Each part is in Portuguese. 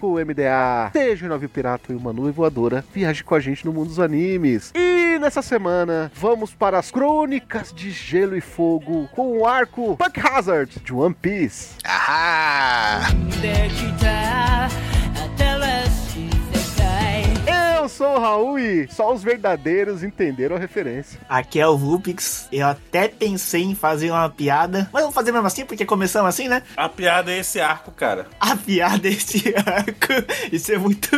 O MDA. Seja um navio pirata e uma nuvem voadora, viaje com a gente no mundo dos animes. E nessa semana, vamos para as crônicas de Gelo e Fogo com o arco Punk Hazard de One Piece. Ahá! Eu sou o Raul e só os verdadeiros entenderam a referência. Aqui é o Vulpix. Eu até pensei em fazer uma piada, mas vamos fazer mesmo assim porque começamos assim, né? A piada é esse arco, cara. A piada é esse arco. Isso é muito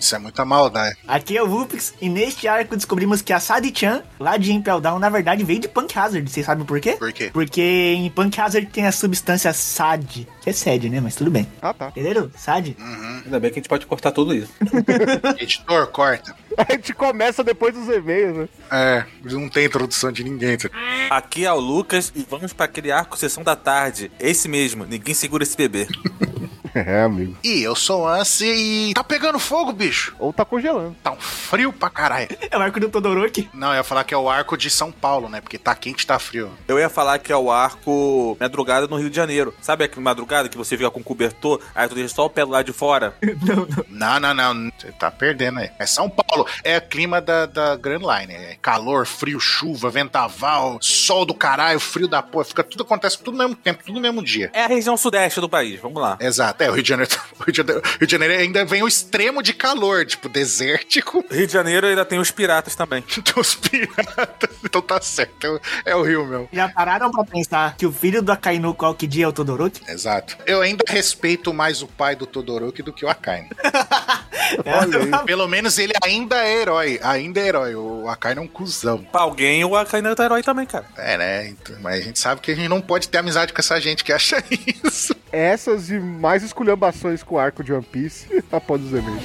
isso é muita maldade. Aqui é o Lupix, e neste arco descobrimos que a Sadi-chan, lá de Impel Down, na verdade veio de Punk Hazard. Vocês sabem por quê? Por quê? Porque em Punk Hazard tem a substância SAD, que é sede, né? Mas tudo bem. Ah, tá. Entenderam? SAD? Ainda bem que a gente pode cortar tudo isso. Editor, corta. A gente começa depois dos e-mails, né? É, não tem introdução de ninguém. tá? Aqui é o Lucas e vamos para aquele arco Sessão da Tarde. Esse mesmo, ninguém segura esse bebê. É, amigo. E eu sou o Ansi e tá pegando fogo, bicho. Ou tá congelando. Tá um frio pra caralho. É o arco do Todoroki. Não, eu ia falar que é o arco de São Paulo, né? Porque tá quente, tá frio. Eu ia falar que é o arco Madrugada no Rio de Janeiro. Sabe aquela madrugada que você fica com cobertor, aí tu deixa só o pé do lado de fora? Não, não, não. Você tá perdendo aí. É São Paulo. É o clima da, da Grand Line. É calor, frio, chuva, ventaval, sol do caralho, frio da porra. Fica tudo acontece tudo no mesmo tempo, tudo no mesmo dia. É a região sudeste do país, vamos lá. Exato, é, o Rio de Janeiro, o Rio de Janeiro, Rio de Janeiro ainda vem o extremo de calor, tipo, desértico, Rio de Janeiro ainda tem os piratas também. dos piratas, então tá certo, é o, é o Rio mesmo. Já pararam pra pensar que o filho do Akainu qualquer dia é o Todoroki? Exato. Eu ainda respeito mais o pai do Todoroki do que o Akainu. Olha aí. Pelo menos ele ainda é herói, ainda é herói. O Akainu é um cuzão. Pra alguém, o Akainu é herói também, cara. É, né? Então, mas a gente sabe que a gente não pode ter amizade com essa gente que acha isso essas e mais esculhambações com o arco de One Piece após os eventos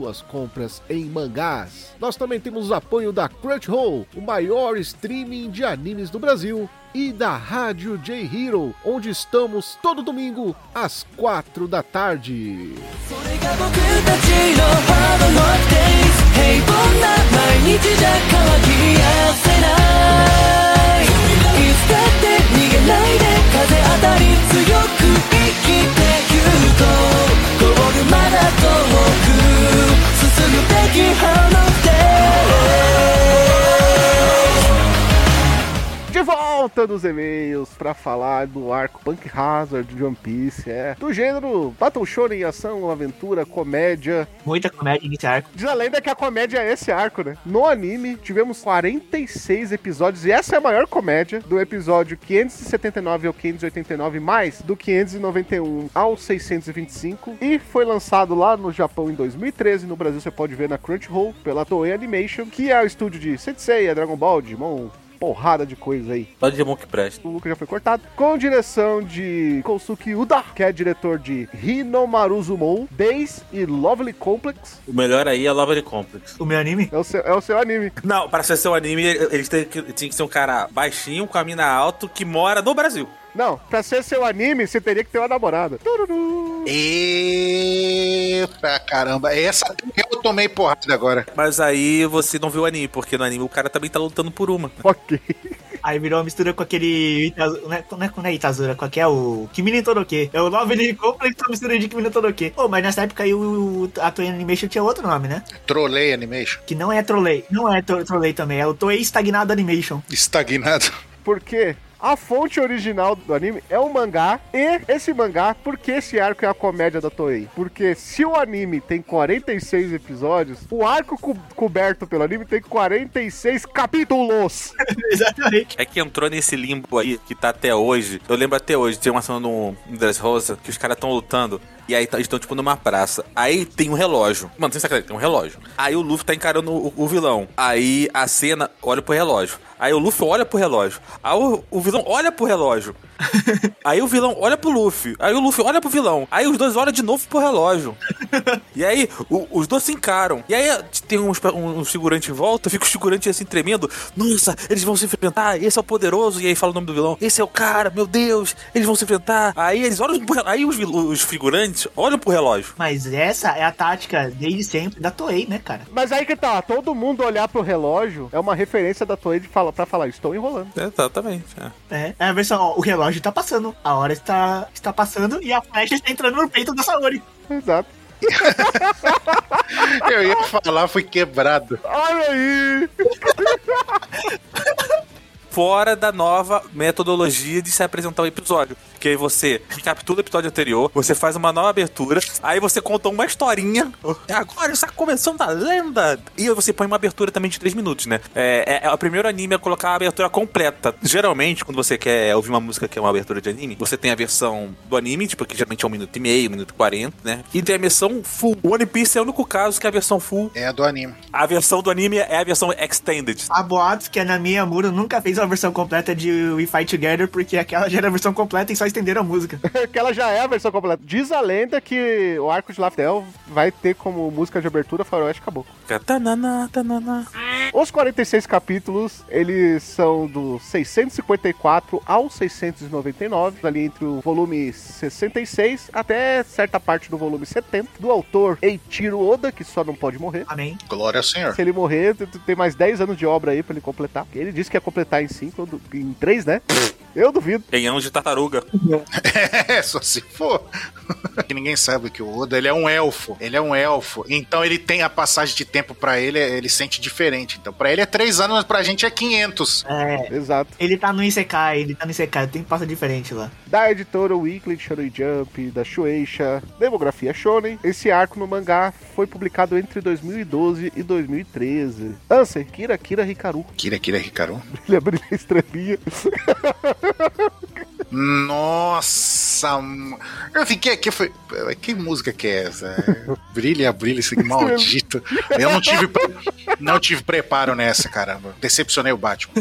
suas compras em mangás. Nós também temos o apoio da Crunchyroll, o maior streaming de animes do Brasil, e da Rádio J Hero, onde estamos todo domingo às 4 da tarde. まだ遠く進むべき花で。De volta nos e-mails para falar do arco Punk Hazard de One Piece, é do gênero Battle Shonen, ação, aventura, comédia. Muita comédia nesse arco. Diz a lenda que a comédia é esse arco, né? No anime, tivemos 46 episódios e essa é a maior comédia do episódio 579 ao 589, mais do 591 ao 625 e foi lançado lá no Japão em 2013, no Brasil você pode ver na Crunchyroll pela Toei Animation, que é o estúdio de Sensei, Dragon Ball, Digimon, porrada de coisa aí. Só de que presta. O Lucas já foi cortado. Com direção de Kosuke Uda, que é diretor de Hinomaruzumon, Days e Lovely Complex. O melhor aí é de Complex. O meu anime? É o seu, é o seu anime. Não, para ser seu anime, que, tinha que ser um cara baixinho, com a mina alto, que mora no Brasil. Não, pra ser seu anime, você teria que ter uma namorada. Tururu. Eita caramba, essa tomei porrada agora. Mas aí você não viu o anime, porque no anime o cara também tá lutando por uma. Ok. Aí virou uma mistura com aquele. Itazu- Não é, não é, não é Itazura, qual que é o. Kimi no Toroke. É o nome de Complex uma mistura de Kimi no Toroke. Pô, mas nessa época aí o, a Toei Animation tinha outro nome, né? Trolei Animation. Que não é Trolley. Não é tro- Trolley também, é o Toei Estagnado Animation. Estagnado. Porque a fonte original do anime é o mangá. E esse mangá, por que esse arco é a comédia da Toei? Porque se o anime tem 46 episódios, o arco co- coberto pelo anime tem 46 capítulos. Exatamente. É que entrou nesse limbo aí, que tá até hoje. Eu lembro até hoje, tem uma cena no no Dressrosa, que os caras estão lutando. E aí tá- eles estão, tipo, numa praça. Aí tem um relógio. Mano, sem sacanagem, tem um relógio. Aí o Luffy tá encarando o, o vilão. Aí a cena olha pro relógio. Aí o Luffy olha pro relógio. Aí o, o vilão olha pro relógio. Aí o vilão olha pro Luffy. Aí o Luffy olha pro vilão. Aí os dois olham de novo pro relógio. E aí o- os dois se encaram. E aí tem uns, um, um figurante em volta, fica o figurante assim tremendo. Nossa, eles vão se enfrentar. Esse é o poderoso. E aí fala o nome do vilão. Esse é o cara, meu Deus. Eles vão se enfrentar. Aí eles olham pro, Aí os, os figurantes olham pro relógio. Mas essa é a tática desde sempre da Toei, né, cara? Mas aí que tá, todo mundo olhar pro relógio é uma referência da Toei de fala, pra falar, estou enrolando. Exatamente. é. É, é a versão, ó, o relógio tá passando, a hora está, está passando e a flecha está entrando no peito da Saori. Exato. Eu ia falar, fui quebrado. Olha aí! fora da nova metodologia de se apresentar o episódio. Que aí você recapitula o episódio anterior, você faz uma nova abertura, aí você conta uma historinha. Agora está começando a lenda! E aí você põe uma abertura também de 3 minutos, né? É, é, é o primeiro anime a colocar a abertura completa. Geralmente, quando você quer ouvir uma música que é uma abertura de anime, você tem a versão do anime, tipo, que geralmente é um minuto e meio, um minuto e quarenta, né? E tem a versão full. O One Piece é o único caso que a versão full. É a do anime. A versão do anime é a versão extended. Há boatos que a Nami Amuro nunca fez uma versão completa de We Fight Together, porque aquela já era a versão completa e só estenderam a música. que ela já é a versão completa. Diz a lenda que o arco de Laftel vai ter como música de abertura Faroeste Caboclo. Tanana, tanana. Os 46 capítulos, eles são do 654 ao 699, ali entre o volume 66 até certa parte do volume 70, do autor Eiichiro Oda, que só não pode morrer. Amém. Glória ao Senhor. Se ele morrer, tem mais 10 anos de obra aí pra ele completar. Ele disse que ia completar em 5, em 3, né? Eu duvido. Em anos de tartaruga. É, só se for. que ninguém sabe que o Oda, ele é um elfo. Ele é um elfo. Então ele tem a passagem de tempo pra ele, ele sente diferente. Então pra ele é 3 anos, mas pra gente é 500. É. Exato. Ele tá no Isekai, ele tá no Isekai, tem que passar diferente lá. Da editora Weekly Shonen Jump, da Shueisha, Demografia Shonen. Esse arco no mangá foi publicado entre 2012 e 2013. Ansem, Kira Kira Hikaru. Kira Kira Hikaru. Ele abriu a estrelinha. Nossa, eu fiquei aqui, foi, que música que é essa? É, Brilha, brilha, esse maldito. Eu não tive, não tive preparo nessa, caramba. Decepcionei o Batman.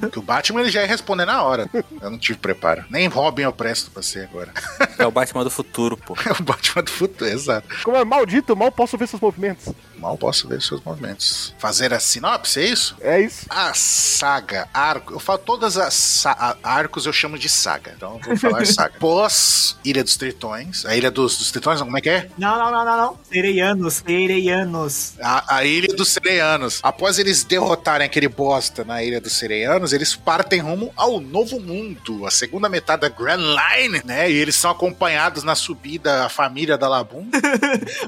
Porque o Batman ele já ia responder na hora. Eu não tive preparo. Nem Robin eu presto pra você agora. É o Batman do futuro, pô. É o Batman do futuro, exato. Como é maldito, mal posso ver seus movimentos. Mal posso ver seus movimentos. Fazer a sinopse, é isso? É isso. A saga, arco, eu falo todas as arcos eu chamo de saga. Então eu vou falar saga. Pós Ilha dos Tritões, a Ilha dos, dos Tritões, como é que é? Não, não, não, não, não. Sereianos, sereianos. A, a Ilha dos Sereianos. Após eles derrotarem aquele bosta na Ilha dos Sereianos, eles partem rumo ao Novo Mundo, a segunda metade da Grand Line, né? E eles são acompanhados na subida a família da Labum.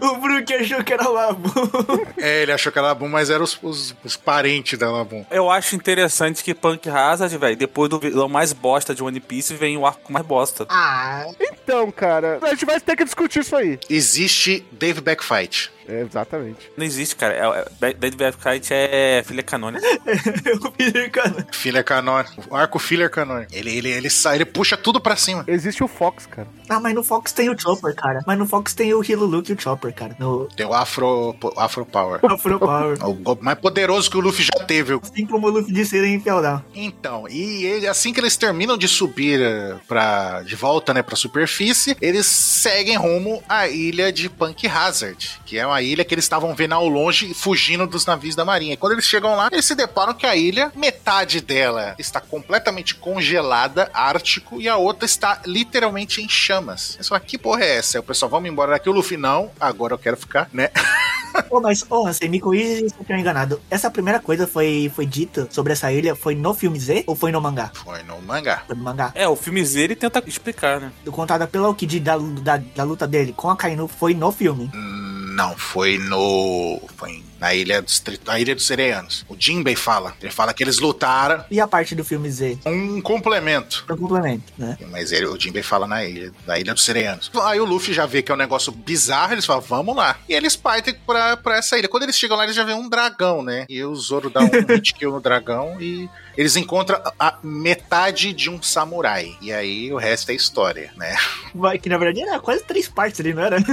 O Brook achou que era o Labu. é, ele achou que era Labum, mas eram os, os- os parentes da Labum. Eu acho interessante que Punk Hazard, velho, depois do vilão mais bosta de One Piece, vem o arco mais bosta. Ah, Então, cara, a gente vai ter que discutir isso aí. Existe Dave Backfight. É, exatamente. Não existe, cara. É, é, Dead Kite é filha canônica. eu fiz cara. Filler canônico. O arco filler canônico. Ele, ele, ele, sai, ele puxa tudo pra cima. Existe o Fox, cara. Ah, mas no Fox tem o Chopper, cara. Mas no Fox tem o Hiluluke e o Chopper, cara. No Tem o Afro, Afro Power. Afro Power. O golpe mais poderoso que o Luffy já teve. Assim como o Luffy disse em Feudal. Então, e ele- assim que eles terminam de subir eh, pra, de volta né, pra superfície, eles seguem rumo à ilha de Punk Hazard, que é uma ilha que eles estavam vendo ao longe, fugindo dos navios da marinha. E quando eles chegam lá, eles se deparam que a ilha, metade dela está completamente congelada, ártico, e a outra está literalmente em chamas. Eles falam, que porra é essa? Aí o pessoal, vamos embora daqui. O Luffy, não, agora eu quero ficar, né? Ô, mas, ô, você me corrige se eu estiver enganado. Essa primeira coisa foi, foi dita sobre essa ilha, foi no filme Z ou foi no mangá? Foi no mangá. Foi no mangá. É, o filme Z ele tenta explicar, né? Contada pela Okiji da, da, da luta dele com a Kainu foi no filme. Não, foi no. Foi na ilha dos, na ilha dos Sereianos. O Jinbei fala. Ele fala que eles lutaram E a parte do filme Z? um complemento. Pro complemento, né? Mas ele, o Jinbei fala na ilha, na ilha dos Sereianos. Aí o Luffy já vê que é um negócio bizarro, eles falam, vamos lá. E eles partem pra, pra essa ilha. Quando eles chegam lá, eles já vêem um dragão, né? E o Zoro dá um hit kill no dragão e eles encontram a metade de um samurai. E aí o resto é história, né? Vai, que na verdade era quase três partes ali, não era?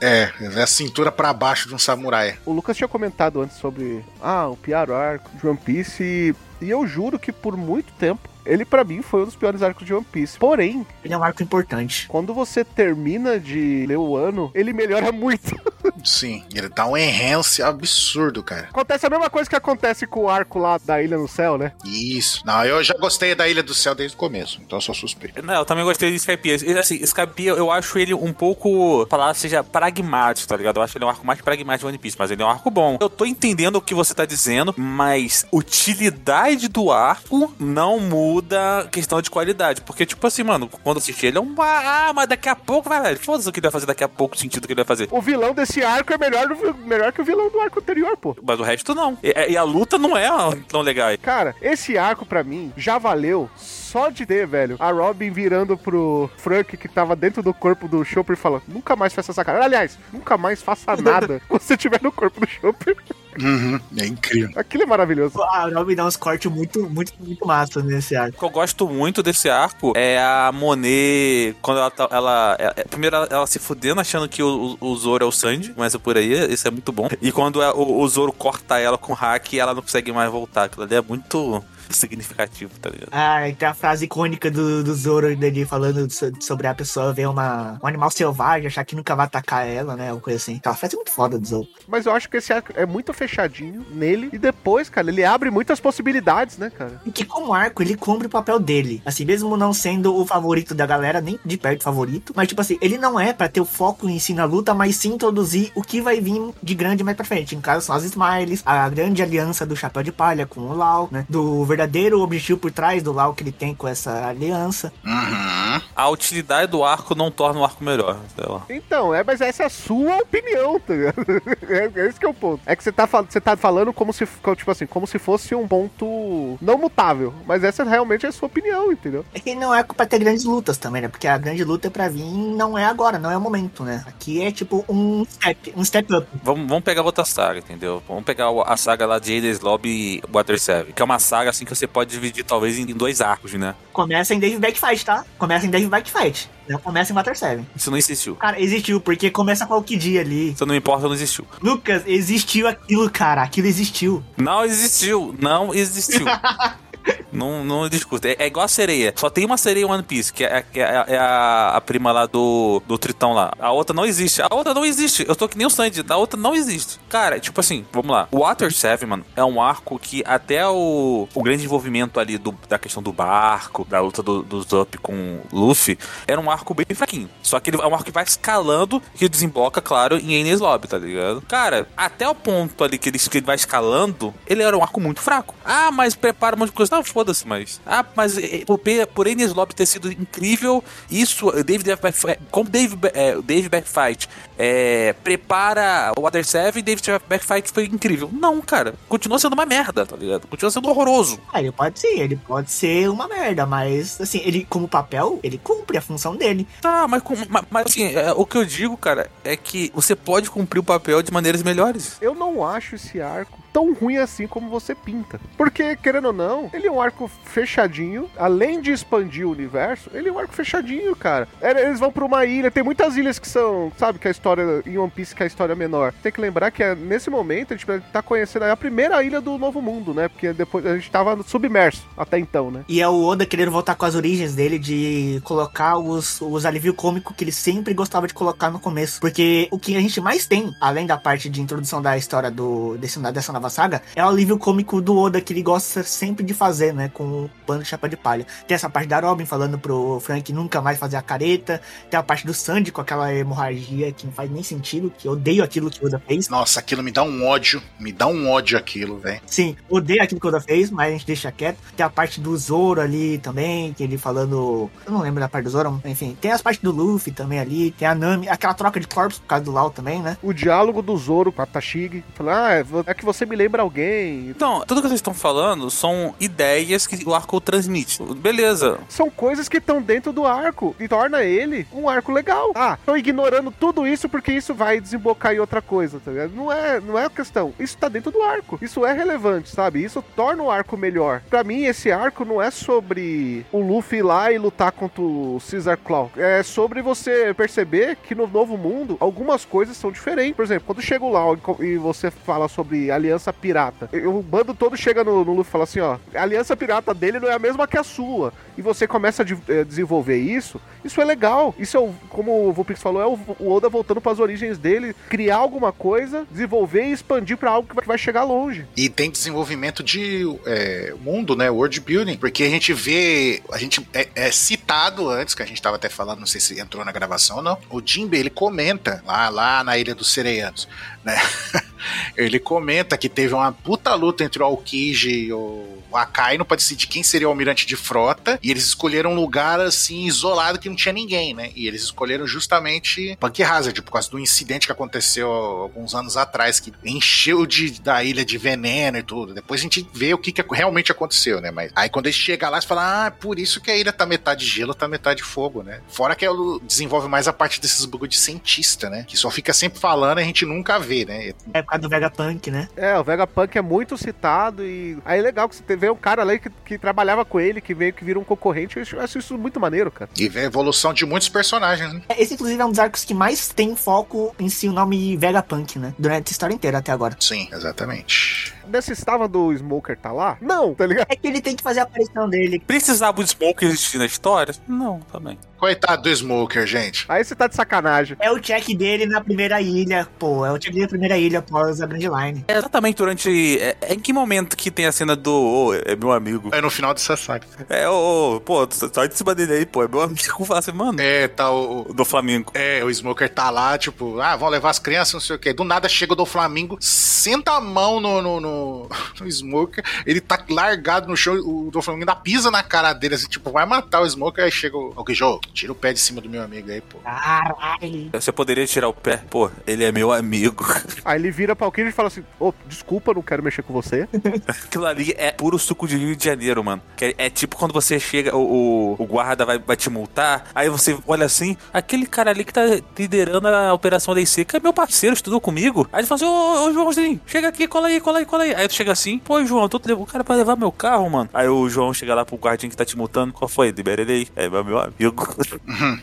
É, é a cintura pra baixo de um samurai. O Lucas tinha comentado antes sobre ah, o pior arco de One Piece e, e eu juro que por muito tempo ele pra mim foi um dos piores arcos de One Piece. Porém, Ele é um arco importante. quando você termina de ler o ano, ele melhora muito. Sim, ele dá um enhance absurdo, cara. acontece a mesma coisa que acontece com o arco lá da Ilha no Céu, né? Isso. Não, eu já gostei da Ilha do Céu desde o começo, então eu sou suspeito. Não, eu também gostei de Skypiea. Assim, Skypiea, eu acho ele um pouco, falar seja pragmático, tá ligado? Eu acho ele um arco mais pragmático de One Piece, mas ele é um arco bom. Eu tô entendendo o que você tá dizendo, mas utilidade do arco não muda a questão de qualidade. Porque, tipo assim, mano, quando assisti ele é um. Ah, mas daqui a pouco, velho. Foda-se o que ele vai fazer daqui a pouco, o sentido que ele vai fazer. O vilão desse arco é melhor, do- melhor que o vilão do arco anterior, pô. Mas o resto não. E, e a luta não é tão legal. Cara, esse arco pra mim já valeu só de ter, velho, a Robin virando pro Frank que tava dentro do corpo do Chopper e falando: nunca mais faça essa cara. Aliás, nunca mais faça nada quando você estiver no corpo do Chopper. Uhum, é incrível. Aquilo é maravilhoso. A Robin dá uns cortes muito, muito, muito massa nesse arco. O que eu gosto muito desse arco é a Monet, quando ela tá. Ela, é- é- primeiro ela, ela se fudendo achando que o, o, Zoro é o Sanji, começa por aí, isso é muito bom. E quando é- o, o Zoro corta ela com o hack, ela não consegue mais voltar. Aquilo ali é muito significativo, tá ligado? Ah, tem a frase icônica do, do Zoro dele falando so- sobre a pessoa ver uma, um animal selvagem, achar que nunca vai atacar ela, né? Uma coisa assim. Aquela frase é muito foda do Zoro. Mas eu acho que esse arco é muito fechadinho nele. E depois, cara, ele abre muitas possibilidades, né, cara? E que como arco, ele cumpre o papel dele. Assim, mesmo não sendo o favorito da galera, nem de perto favorito. Mas, tipo assim, ele não é pra ter o foco em si na luta, mas sim introduzir o que vai vir de grande mais pra frente. No caso, são as Smiles, a grande aliança do Chapéu de Palha com o Lau, né? Do verdadeiro objetivo por trás do Lau que ele tem com essa aliança. Uhum. A utilidade do arco não torna o arco melhor, sei lá. Então, é, mas essa é a sua opinião, tá ligado? É, é esse que é o ponto. É que você tá, você tá falando como se, tipo assim, como se fosse um ponto não mutável. Mas essa realmente é a sua opinião, entendeu? É que não é pra ter grandes lutas também, né? Porque a grande luta pra vir não é agora, não é o momento, né? Aqui é tipo um step, um step up. Vamos, vamos pegar outra saga, entendeu? Vamos pegar a saga lá de Hades Lobby e Water 7, que é uma saga assim que você pode dividir talvez em dois arcos, né? Começa em Dave Backfight, tá? Começa em Dave Backfight. Não começa em Water 7. Isso não existiu. Cara, existiu, porque começa com o Kid ali. Isso não importa, não existiu. Lucas, existiu aquilo, cara. Aquilo existiu. Não existiu, não existiu. Não, não discuto. É, é igual a sereia. Só tem uma sereia One Piece, que é, é- é a, a prima lá do, do Tritão lá. A outra não existe. A outra não existe. Eu tô que nem o Sandy. A outra não existe. Cara, tipo assim, vamos lá. O Water 7, mano, é um arco que até o, o grande envolvimento ali do, da questão do barco, da luta do, do Zup com Luffy, era um arco bem fraquinho. Só que ele é um arco que vai escalando que desemboca, claro, em Enies Lobby, tá ligado? Cara, até o ponto ali que ele, que ele vai escalando, ele era um arco muito fraco. Ah, mas prepara um monte de coisa. Não, foda-se, mas. Ah, mas eh, por, por Enies Lobby ter sido incrível, isso, eh, David Backfight, como Dave, eh, Dave Backfight eh, prepara o Water 7 David Backfight foi incrível. Não, cara, continua sendo uma merda, tá ligado? Continua sendo horroroso. Ah, ele pode ser, ele pode ser uma merda, mas assim, ele como papel, ele cumpre a função dele. Tá, mas, com- ma- mas, assim, é, o que eu digo, cara, é que você pode cumprir o papel de maneiras melhores. Eu não acho esse arco tão ruim assim como você pinta. Porque, querendo ou não, ele é um arco fechadinho. Além de expandir o universo, ele é um arco fechadinho, cara. É, Eles vão pra uma ilha, tem muitas ilhas que são, sabe, que a história em One Piece que é a história menor. Tem que lembrar que é, nesse momento a gente tá conhecendo a primeira ilha do Novo Mundo, né? Porque depois a gente tava submerso até então, né? E é o Oda querendo voltar com as origens dele de colocar os, os alívio cômico que ele sempre gostava de colocar no começo. Porque o que a gente mais tem, além da parte de introdução da história do, desse, dessa nova nova saga, é o alívio cômico do Oda que ele gosta sempre de fazer, né? Com o bando de chapa de palha. Tem essa parte da Robin falando pro Frank nunca mais fazer a careta. Tem a parte do Sandy com aquela hemorragia que não faz nem sentido, que eu odeio aquilo que o Oda fez. Nossa, aquilo me dá um ódio. Me dá um ódio aquilo, velho. Sim, odeio aquilo que o Oda fez, mas a gente deixa quieto. Tem a parte do Zoro ali também, que ele falando. Eu não lembro da parte do Zoro, enfim. Tem as partes do Luffy também ali. Tem a Nami, aquela troca de corpos por causa do Lau também, né? O diálogo do Zoro com a Tashigi. Falando, ah, é é que você me lembra alguém. Então, tudo que vocês estão falando são ideias que o arco transmite. Beleza. São coisas que estão dentro do arco e torna ele um arco legal. Ah, tô ignorando tudo isso porque isso vai desembocar em outra coisa, tá ligado? Não é, não é a questão. Isso tá dentro do arco. Isso é relevante, sabe? Isso torna o arco melhor. Pra mim, esse arco não é sobre o Luffy ir lá e lutar contra o Caesar Claw. É sobre você perceber que no novo mundo algumas coisas são diferentes. Por exemplo, quando chega o Law e você fala sobre aliança pirata, e o bando todo chega no, no Luffy e fala assim: ó, a aliança pirata dele não é a mesma que a sua. E você começa a de- eh, desenvolver isso. Isso é legal. Isso é, o, como o Vulpix falou, é o, o Oda voltando para as origens dele, criar alguma coisa, desenvolver e expandir para algo que vai, que vai chegar longe. E tem desenvolvimento de é, mundo, né? World building. Porque a gente vê. A gente é, é citado antes, que a gente tava até falando, não sei se entrou na gravação ou não. O Jinbe, ele comenta lá, lá na Ilha dos Sereianos, né? ele comenta que teve uma puta luta entre o Aokiji e o Akainu pra decidir quem seria o almirante de frota. E eles escolheram um lugar assim, isolado, que não tinha ninguém, né? E eles escolheram justamente Punk Hazard, por causa do incidente que aconteceu alguns anos atrás, que encheu de, da ilha de veneno e tudo. Depois a gente vê o que, que realmente aconteceu, né? Mas aí quando eles chegam lá, você fala, ah, por isso que a ilha tá metade gelo, tá metade fogo, né? Fora que ela desenvolve mais a parte desses bagulho de cientista, né? Que só fica sempre falando e a gente nunca vê, né? É por causa do Vegapunk, né? É, o Vegapunk é muito citado e aí é legal que você vê um cara lá que, que trabalhava com ele, que veio que vira um concorrente. Eu acho- eu acho isso muito maneiro, cara. E vê a evolução de muitos personagens, né? Esse, inclusive, é um dos arcos que mais tem foco em si o nome Vegapunk, né? Durante a história inteira até agora. Sim, exatamente. Necessitava do Smoker tá lá? Não, tá ligado? É que ele tem que fazer a aparição dele. Precisava o Smoke existir na história? Não, também. Coitado do Smoker, gente. Aí você tá de sacanagem. É o check dele na primeira ilha, pô. É o check dele na primeira ilha após a Grand Line. É exatamente durante. É, é em que momento que tem a cena do. Ô, é meu amigo. É no final dessa saga. É, ô, ô, pô, sai de cima dele aí, pô. É meu amigo. Fala assim, mano. É, tá o. Do Flamengo. É, o Smoker tá lá, tipo, ah, vão levar as crianças, não sei o quê. Do nada chega o do Flamingo, senta a mão no, no, no, no Smoker, ele tá largado no chão, o do Flamingo ainda pisa na cara dele, assim, tipo, vai matar o Smoker, aí chega o. Ok, Joe, tira o pé de cima do meu amigo aí, pô. Caralho. Você poderia tirar o pé? Pô, ele é meu amigo. Aí ele vira pra e fala assim: Ô, desculpa, não quero mexer com você. Aquilo ali é puro suco de Rio de Janeiro, mano. Que é, é tipo quando você chega, o, o, o guarda vai, vai te multar, aí você olha assim, aquele cara ali que tá liderando a operação Lei Seca é meu parceiro, estudou comigo. Aí ele fala assim, ô, ô Joãozinho, chega aqui, cola aí, cola aí, cola aí. Aí tu chega assim, pô, João, tô te o cara pra levar meu carro, mano. Aí o João chega lá pro guardinha que tá te multando, qual foi? Libera ele aí. É meu amigo.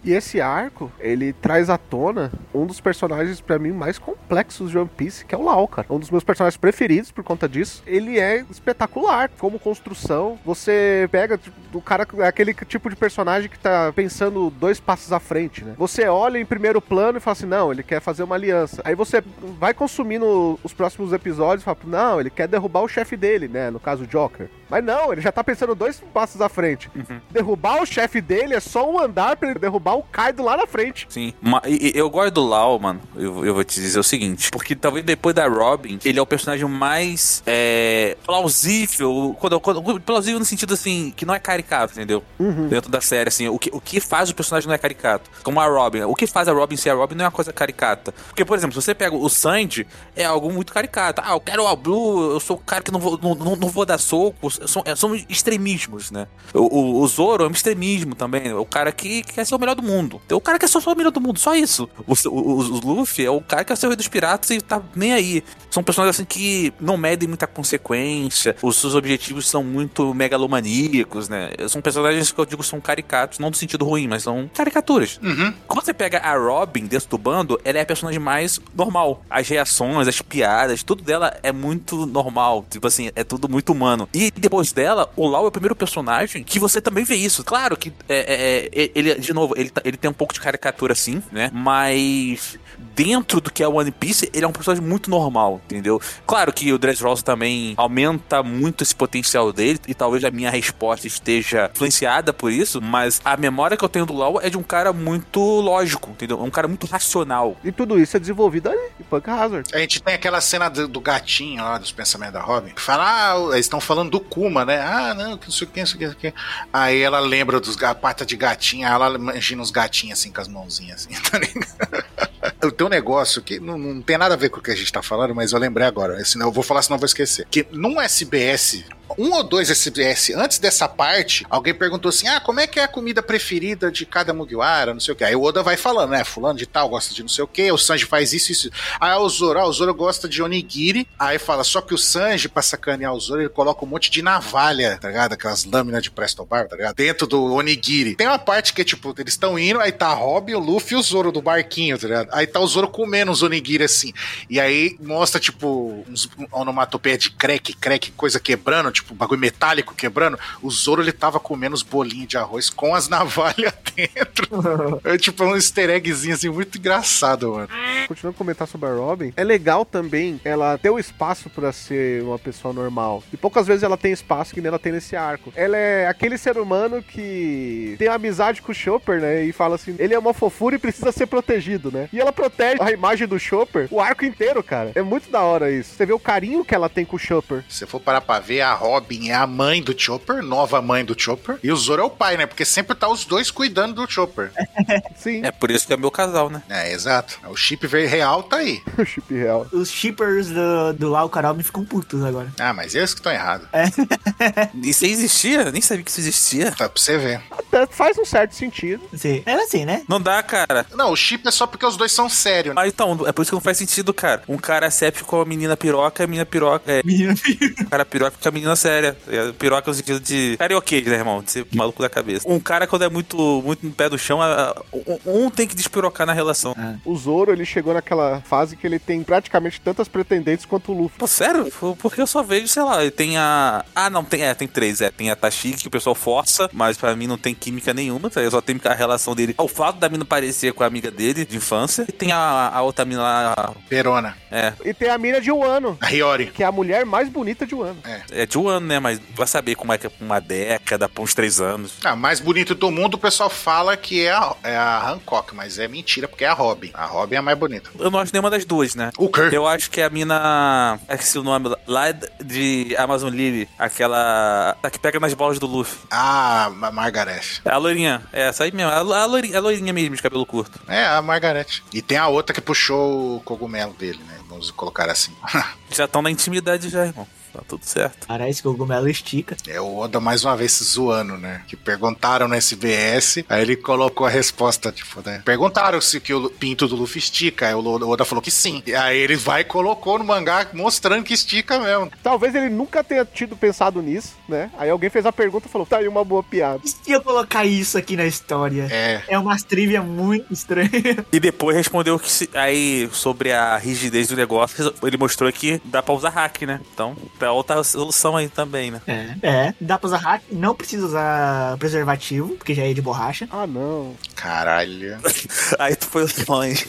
E esse arco, ele traz à tona um dos personagens, pra mim, mais complexos de One Piece, que é o Lau, cara. Um dos meus personagens preferidos por conta disso. Ele é espetacular como construção. Você pega tipo, o cara, é aquele tipo de personagem que tá pensando dois passos à frente, né? Você olha em primeiro plano e fala assim: não, ele quer fazer uma aliança. Aí você vai consumindo os próximos episódios e fala: não, ele quer derrubar o chefe dele, né? No caso, o Joker. Mas não, ele já tá pensando dois passos à frente. Derrubar o chefe dele é só um andar pra ele derrubar o Kaido lá na frente. Sim, e- eu gosto do Lau, mano. Eu, eu vou te dizer o seguinte: porque talvez depois da Robin, ele é o personagem mais é, plausível. Quando, quando, plausível no sentido assim, que não é caricato, entendeu? Dentro da série, assim, o que, o que faz o personagem não é caricato. Como a Robin. O que faz a Robin ser a Robin não é uma coisa caricata. Porque, por exemplo, se você pega o Sandy, é algo muito caricato. Ah, eu quero o All Eu sou o cara que não vou, não, não, vou dar socos. São, é, são extremismos, né? O, o, o Zoro é um extremismo também. O cara que quer ser o melhor do mundo. O cara quer ser só o melhor do mundo, só isso. O, o, o Luffy é o cara que quer ser o rei dos piratas e tá nem aí. São personagens assim que não medem muita consequência. Os seus objetivos são muito megalomaníacos, né? São personagens que eu digo são caricatos, não no sentido ruim, mas são caricaturas. Uhum. Quando você pega a Robin dentro do bando, ela é a personagem mais normal. As reações, as piadas, tudo dela é muito normal. Tipo assim, é tudo muito humano. E depois dela, o Lau é o primeiro personagem que você também vê isso. Claro que é, é, é, ele, de novo, ele, tá- ele tem um pouco de caricatura assim, né? Mas dentro do que é o One Piece, ele é um personagem muito normal, entendeu? Claro que o Dressrosa também aumenta muito esse potencial dele, e talvez a minha resposta esteja influenciada por isso, mas a memória que eu tenho do LoL é de um cara muito lógico, entendeu? É um cara muito racional. E tudo isso é desenvolvido ali, em Punk Hazard. A gente tem aquela cena do, do gatinho lá, dos pensamentos da Robin. que Fala, ah, eles estão falando do Kuma, né? Ah, não, que não sei o que, não sei o que, não sei o que. Aí ela lembra dos ga- pata de gatinho, aí ela imagina os gatinhos assim, com as mãozinhas assim, tá ligado? Tem um negócio que não, não tem nada a ver com o que a gente tá falando, mas eu lembrei agora. Senão eu vou falar, senão eu vou esquecer. Que num SBS, um ou dois SBS, antes dessa parte, alguém perguntou assim: ah, como é que é a comida preferida de cada Mugiwara, não sei o que. Aí o Oda vai falando, né? Fulano de tal gosta de não sei o que, o Sanji faz isso, isso. Aí o Zoro, ah, o Zoro gosta de onigiri. Aí fala, só que o Sanji, pra sacanear o Zoro, ele coloca um monte de navalha, tá ligado? Aquelas lâminas de Presto Bar, tá ligado? Dentro do onigiri. Tem uma parte que é tipo, eles estão indo, aí tá a Robin, o Luffy e o Zoro do barquinho, tá ligado? Aí tá o Zoro comendo uns onigiri assim. E aí mostra, tipo, uns um onomatopeia de crack, crack, coisa quebrando, tipo, bagulho metálico quebrando. O Zoro, ele tava comendo os bolinhos de arroz com as navalhas dentro. É tipo um easter eggzinho assim, muito engraçado, mano. Continuando a comentar sobre a Robin, é legal também ela ter o espaço pra ser uma pessoa normal. E poucas vezes ela tem espaço que nem ela tem nesse arco. Ela é aquele ser humano que tem amizade com o Chopper, né? E fala assim: ele é uma fofura e precisa ser protegido, né? E ela protege a imagem do Chopper o arco inteiro, cara. É muito da hora isso. Você vê o carinho que ela tem com o Chopper. Se for parar pra ver, a Robin é a mãe do Chopper, nova mãe do Chopper, e o Zoro é o pai, né? Porque sempre tá os dois cuidando do Chopper. Sim, É por isso que é meu casal, né? É, exato. O chip veio real tá aí. o chip real. Os shippers do, do Lau Karobi ficam putos agora. Ah, mas eles que estão errados. Isso aí existia? Eu nem sabia que isso existia. Tá pra você ver. Até faz um certo sentido. Sim. Era assim, né? Não dá, cara. Não, o chip é só porque os dois são sérios. né? Mas então, é por isso que não faz sentido, cara. Um cara séptico com a menina piroca, a menina piroca. É, Menina, o cara piroca com a menina séria. É, Piroca no sentido de. Carioquês, né, irmão? De ser maluco da cabeça. Um cara, quando é muito, muito no pé do chão, a- a- um, um tem que despirocar na relação. O Zoro, ele chegou naquela fase que ele tem praticamente tantas pretendentes quanto o Luffy. Pô, sério? Porque eu só vejo, sei lá, tem a. Ah, não, tem. É, tem três. É, tem a Tashiki, que o pessoal força, mas pra mim não tem química nenhuma. Tá? Eu só tenho a relação dele. O fato da mina parecer com a amiga dele de infância. E tem a, a outra mina lá. Perona. É. E tem a mina de um ano, A Hiyori. que é a mulher mais bonita de um ano. É de um ano, né? Mas vai saber como é que é pra uma década, pra uns três anos. Ah, mais bonito do mundo, o pessoal fala que é a, é a Hancock, mas é mentira, porque é a Robin. A Robin é a mais bonita. Eu não acho nenhuma das duas, né? O Kirk. Eu acho que a mina. É que se o nome lá de Amazon Lily, aquela. A que pega nas bolas do Luffy. Ah, a Margaret. É a loirinha. É essa aí mesmo. A, a, loirinha, a loirinha mesmo de cabelo curto. É, a Margaret. E tem a outra que puxou o cogumelo dele, né? Vamos colocar assim. Já estão na intimidade já, irmão. Tá tudo certo. Parece que o cogumelo estica. É o Oda mais uma vez se zoando, né? Que perguntaram no SBS, aí ele colocou a resposta, tipo, né? Perguntaram se que o pinto do Luffy estica, aí o Oda falou que sim. E aí ele vai e colocou no mangá mostrando que estica mesmo. Talvez ele nunca tenha tido pensado nisso, né? Aí alguém fez a pergunta e falou: tá aí uma boa piada. E se eu colocar isso aqui na história? É. É uma trivia muito estranha. E depois respondeu que se- aí sobre a rigidez do negócio, ele mostrou que dá pra usar hack, né? Então, tá outra solução aí também, né? É. É. Dá pra usar hack, não precisa usar preservativo, porque já é de borracha. Ah, não. Caralho. Aí tu foi longe.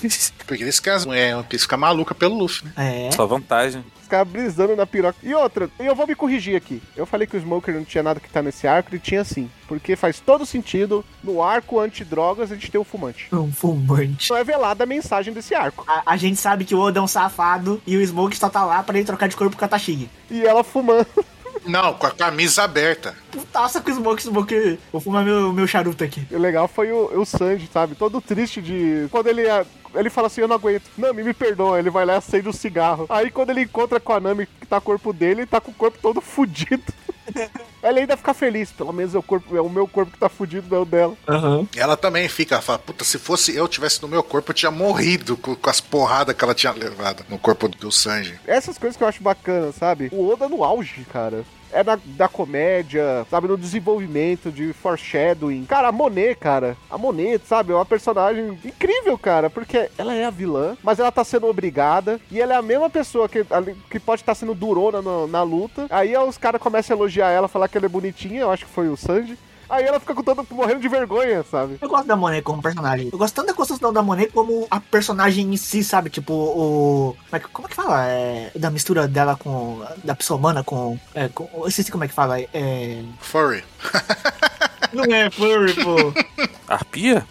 Porque eles ficam, é, eles ficam maluca pelo Luffy, né? É. Só vantagem. Caras brisando na piroca. E outra, eu vou me corrigir aqui. Eu falei que o Smoker não tinha nada que tá nesse arco, ele tinha sim. Porque faz todo sentido no arco antidrogas a gente ter o fumante. Um fumante. Não é velada a mensagem desse arco. A, a gente sabe que o Oda é um safado e o Smoke só tá lá pra ele trocar de corpo com a Tashigi. E ela fumando. Não, com a camisa aberta. Putaça com o Smoke, Smoke. Vou fumar meu, meu charuto aqui. O legal foi o, o Sanji, sabe? Todo triste de. Quando ele. Ele fala assim, eu não aguento. Nami, me perdoa. Ele vai lá e acende um cigarro. Aí quando ele encontra com a Nami, que tá o corpo dele, ele tá com o corpo todo fudido. ele ainda fica feliz. Pelo menos é o, corpo, é o meu corpo que tá fudido, não é o dela. Aham. Ela também fica, ela fala, puta, se fosse eu tivesse no meu corpo, eu tinha morrido com, com as porradas que ela tinha levado no corpo do Sanji. Essas coisas que eu acho bacana, sabe? O Oda no auge, cara. É da, da comédia, sabe? No desenvolvimento de foreshadowing. Cara, a Monet, cara. A Monet, sabe? É uma personagem incrível, cara. Porque ela é a vilã, mas ela tá sendo obrigada. E ela é a mesma pessoa que, que pode estar sendo durona no- na luta. Aí os caras começam a elogiar ela, falar que ela é bonitinha. Eu acho que foi o Sanji. Aí ela fica com todo, morrendo de vergonha, sabe? Eu gosto da Monet como personagem. Eu gosto tanto da construção da Monet como a personagem em si, sabe? Tipo, o. Como é que, como é que fala? É, da mistura dela com. Da pessoa humana com. É, com eu esqueci como é que fala. É. Furry. Não é furry, pô. Arpia?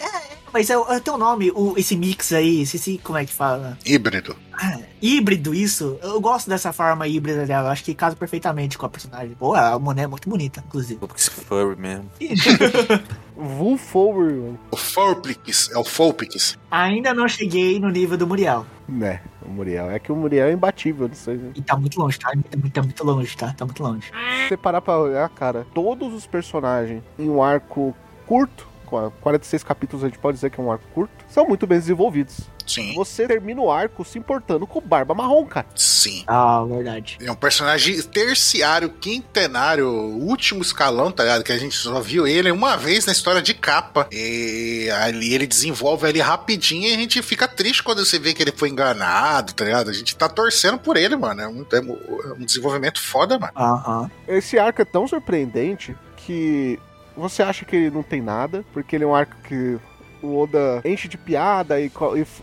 Mas é, é tem um nome, o, esse mix aí, esqueci como é que fala. Híbrido. Ah, híbrido, isso. Eu gosto dessa forma híbrida dela. Acho que casa perfeitamente com a personagem. Pô, a Monet é muito bonita, inclusive. Porque esse furry mesmo. Wolfover, mano. O Fulpix. É o Fulpix. Ainda não cheguei no nível do Muriel. Né, o Muriel. É que o Muriel é imbatível, não sei. né? E tá muito longe, tá? Tá muito, tá muito longe, tá? Tá muito longe. Se você parar pra olhar, cara, todos os personagens em um arco curto, 46 capítulos a gente pode dizer que é um arco curto, são muito bem desenvolvidos. Sim. Você termina o arco se importando com o Barba Marrom, cara. Sim. Ah, verdade. É um personagem terciário, quintenário, último escalão, tá ligado? Que a gente só viu ele uma vez na história de capa. E ali ele desenvolve ali rapidinho e a gente fica triste quando você vê que ele foi enganado, tá ligado? A gente tá torcendo por ele, mano. É um, é um desenvolvimento foda, mano. Aham. Esse arco é tão surpreendente que você acha que ele não tem nada, porque ele é um arco que o Oda enche de piada e,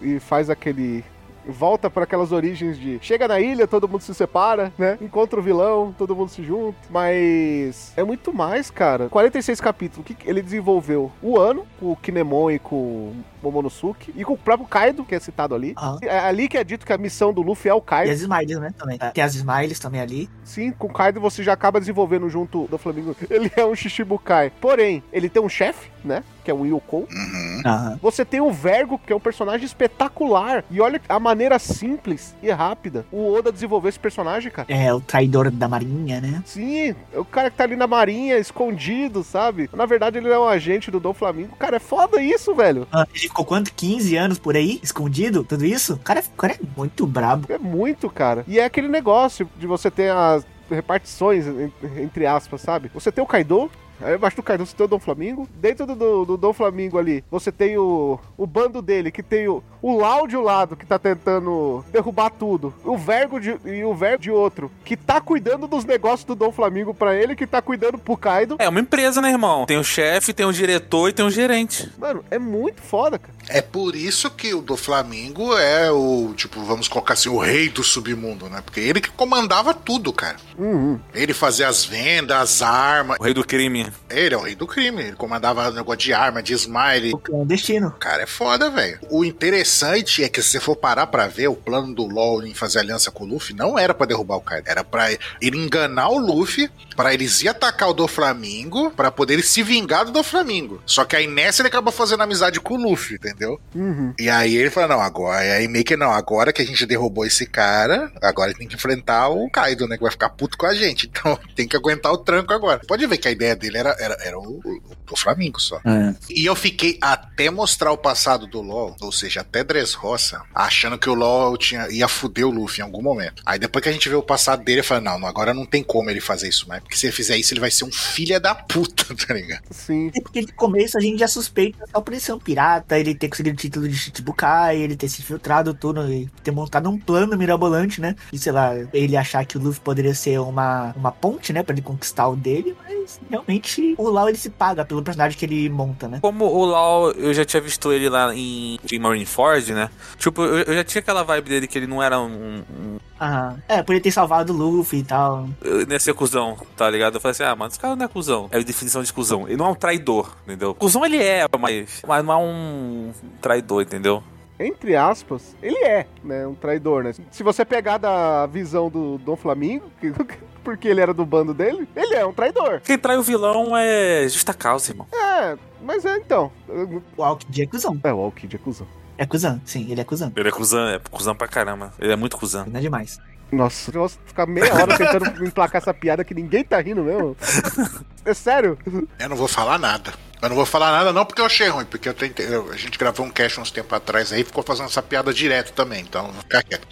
e e faz aquele. Volta para aquelas origens de chega na ilha, todo mundo se separa, né? Encontra o vilão, todo mundo se junta. Mas é muito mais, cara. 46 capítulos. Que ele desenvolveu? O ano, com o Kinemon e com o Momonosuke. E com o próprio Kaido, que é citado ali. Aham. É ali que é dito que a missão do Luffy é o E Kaido. as Smiles, né? Também. Tem as Smiles também ali. Sim, com o Kaido você já acaba desenvolvendo junto do Flamengo. Ele é um Shishibukai. Porém, ele tem um chefe, né? Que é o Yoko. Uhum. Aham. Você tem o Vergo, que é um personagem espetacular. E olha a maneira simples e rápida o Oda desenvolveu esse personagem, cara. É, o traidor da marinha, né? Sim, é o cara que tá ali na marinha, escondido, sabe? Na verdade, ele é um agente do Dom Flamingo. Cara, é foda isso, velho. Ah, Ele ficou quanto? 15 anos por aí? Escondido? Tudo isso? O cara, o cara é muito brabo. É muito, cara. E é aquele negócio de você ter as repartições, en- entre aspas, sabe? Você tem o Kaido. Aí abaixo do Kaido você tem o Dom Flamingo. Dentro do, do, do Dom Flamingo ali, você tem o, o bando dele, que tem o, o Lau de um lado, que tá tentando derrubar tudo. O Vergo de, e o Vergo de outro, que tá cuidando dos negócios do Dom Flamingo pra ele, que tá cuidando pro Kaido. É uma empresa, né, irmão? Tem o chefe, tem o diretor e tem o gerente. Mano, é muito foda, cara. É por isso que o do Flamengo é o, tipo, vamos colocar assim, o rei do submundo, né? Porque ele que comandava tudo, cara. Uhum. Ele fazia as vendas, as armas. O rei do crime. Ele é o rei do crime. Ele comandava negócio de arma, de smile. O clandestino. Cara, é foda, velho. O interessante é que se você for parar pra ver o plano do LoL em fazer aliança com o Luffy, não era pra derrubar o Kaido, era pra ele enganar o Luffy, pra eles ir atacar o do Flamingo, pra poder ele se vingar do do Flamingo. Só que aí nessa ele acaba fazendo amizade com o Luffy, entendeu? Uhum. E aí ele fala, não, agora, e aí meio que não, agora que a gente derrubou esse cara, agora ele tem que enfrentar o Kaido, né, que vai ficar puto com a gente, então tem que aguentar o tranco agora. Pode ver que a ideia dele era, era, era o, o, o Flamingo só. É. E eu fiquei até mostrar o passado do LoL, ou seja, até Dressrosa, achando que o LoL tinha, ia fuder o Luffy em algum momento. Aí depois que a gente vê o passado dele, eu falei, não, não, agora não tem como ele fazer isso mais, porque se ele fizer isso, ele vai ser um filho da puta, tá ligado? Sim. É porque de começo a gente já suspeita só por ele ser um pirata, ele ter conseguido o título de Chichibukai, ele ter se filtrado tudo e ter montado um plano mirabolante, né? E sei lá, ele achar que o Luffy poderia ser uma, uma ponte, né? Pra ele conquistar o dele, mas realmente o Lau ele se paga pelo personagem que ele monta, né? Como o Lau, eu já tinha visto ele lá em, em Marineford, né? Tipo, eu, eu já tinha aquela vibe dele que ele não era um. um Ah, é, por ele ter salvado o Luffy e tal. eu ser cuzão, tá ligado? Eu falei assim, ah, mano, esse cara não é cuzão. É a definição de cuzão. Ele não é um traidor, entendeu? Cuzão ele é, mas, mas não é um traidor, entendeu? Entre aspas, ele é, né, um traidor, né? Se você pegar da visão do Dom Flamingo, que- porque ele era do bando dele, ele é um traidor. Quem trai o vilão é justa causa, irmão. É, mas é então. O Aokiji é cuzão. É, o Alkid é cuzão. É cuzão, sim, ele é cuzão. Ele é cuzão, é cuzão pra caramba. Ele é muito cuzão. Não é demais. Nossa, eu posso ficar meia hora tentando emplacar essa piada que ninguém tá rindo mesmo. É sério? Eu não vou falar nada. Eu não vou falar nada não porque eu achei ruim, porque eu tentei, eu- a gente gravou um cast uns tempos atrás aí e ficou fazendo essa piada direto também, então vou ficar quieto.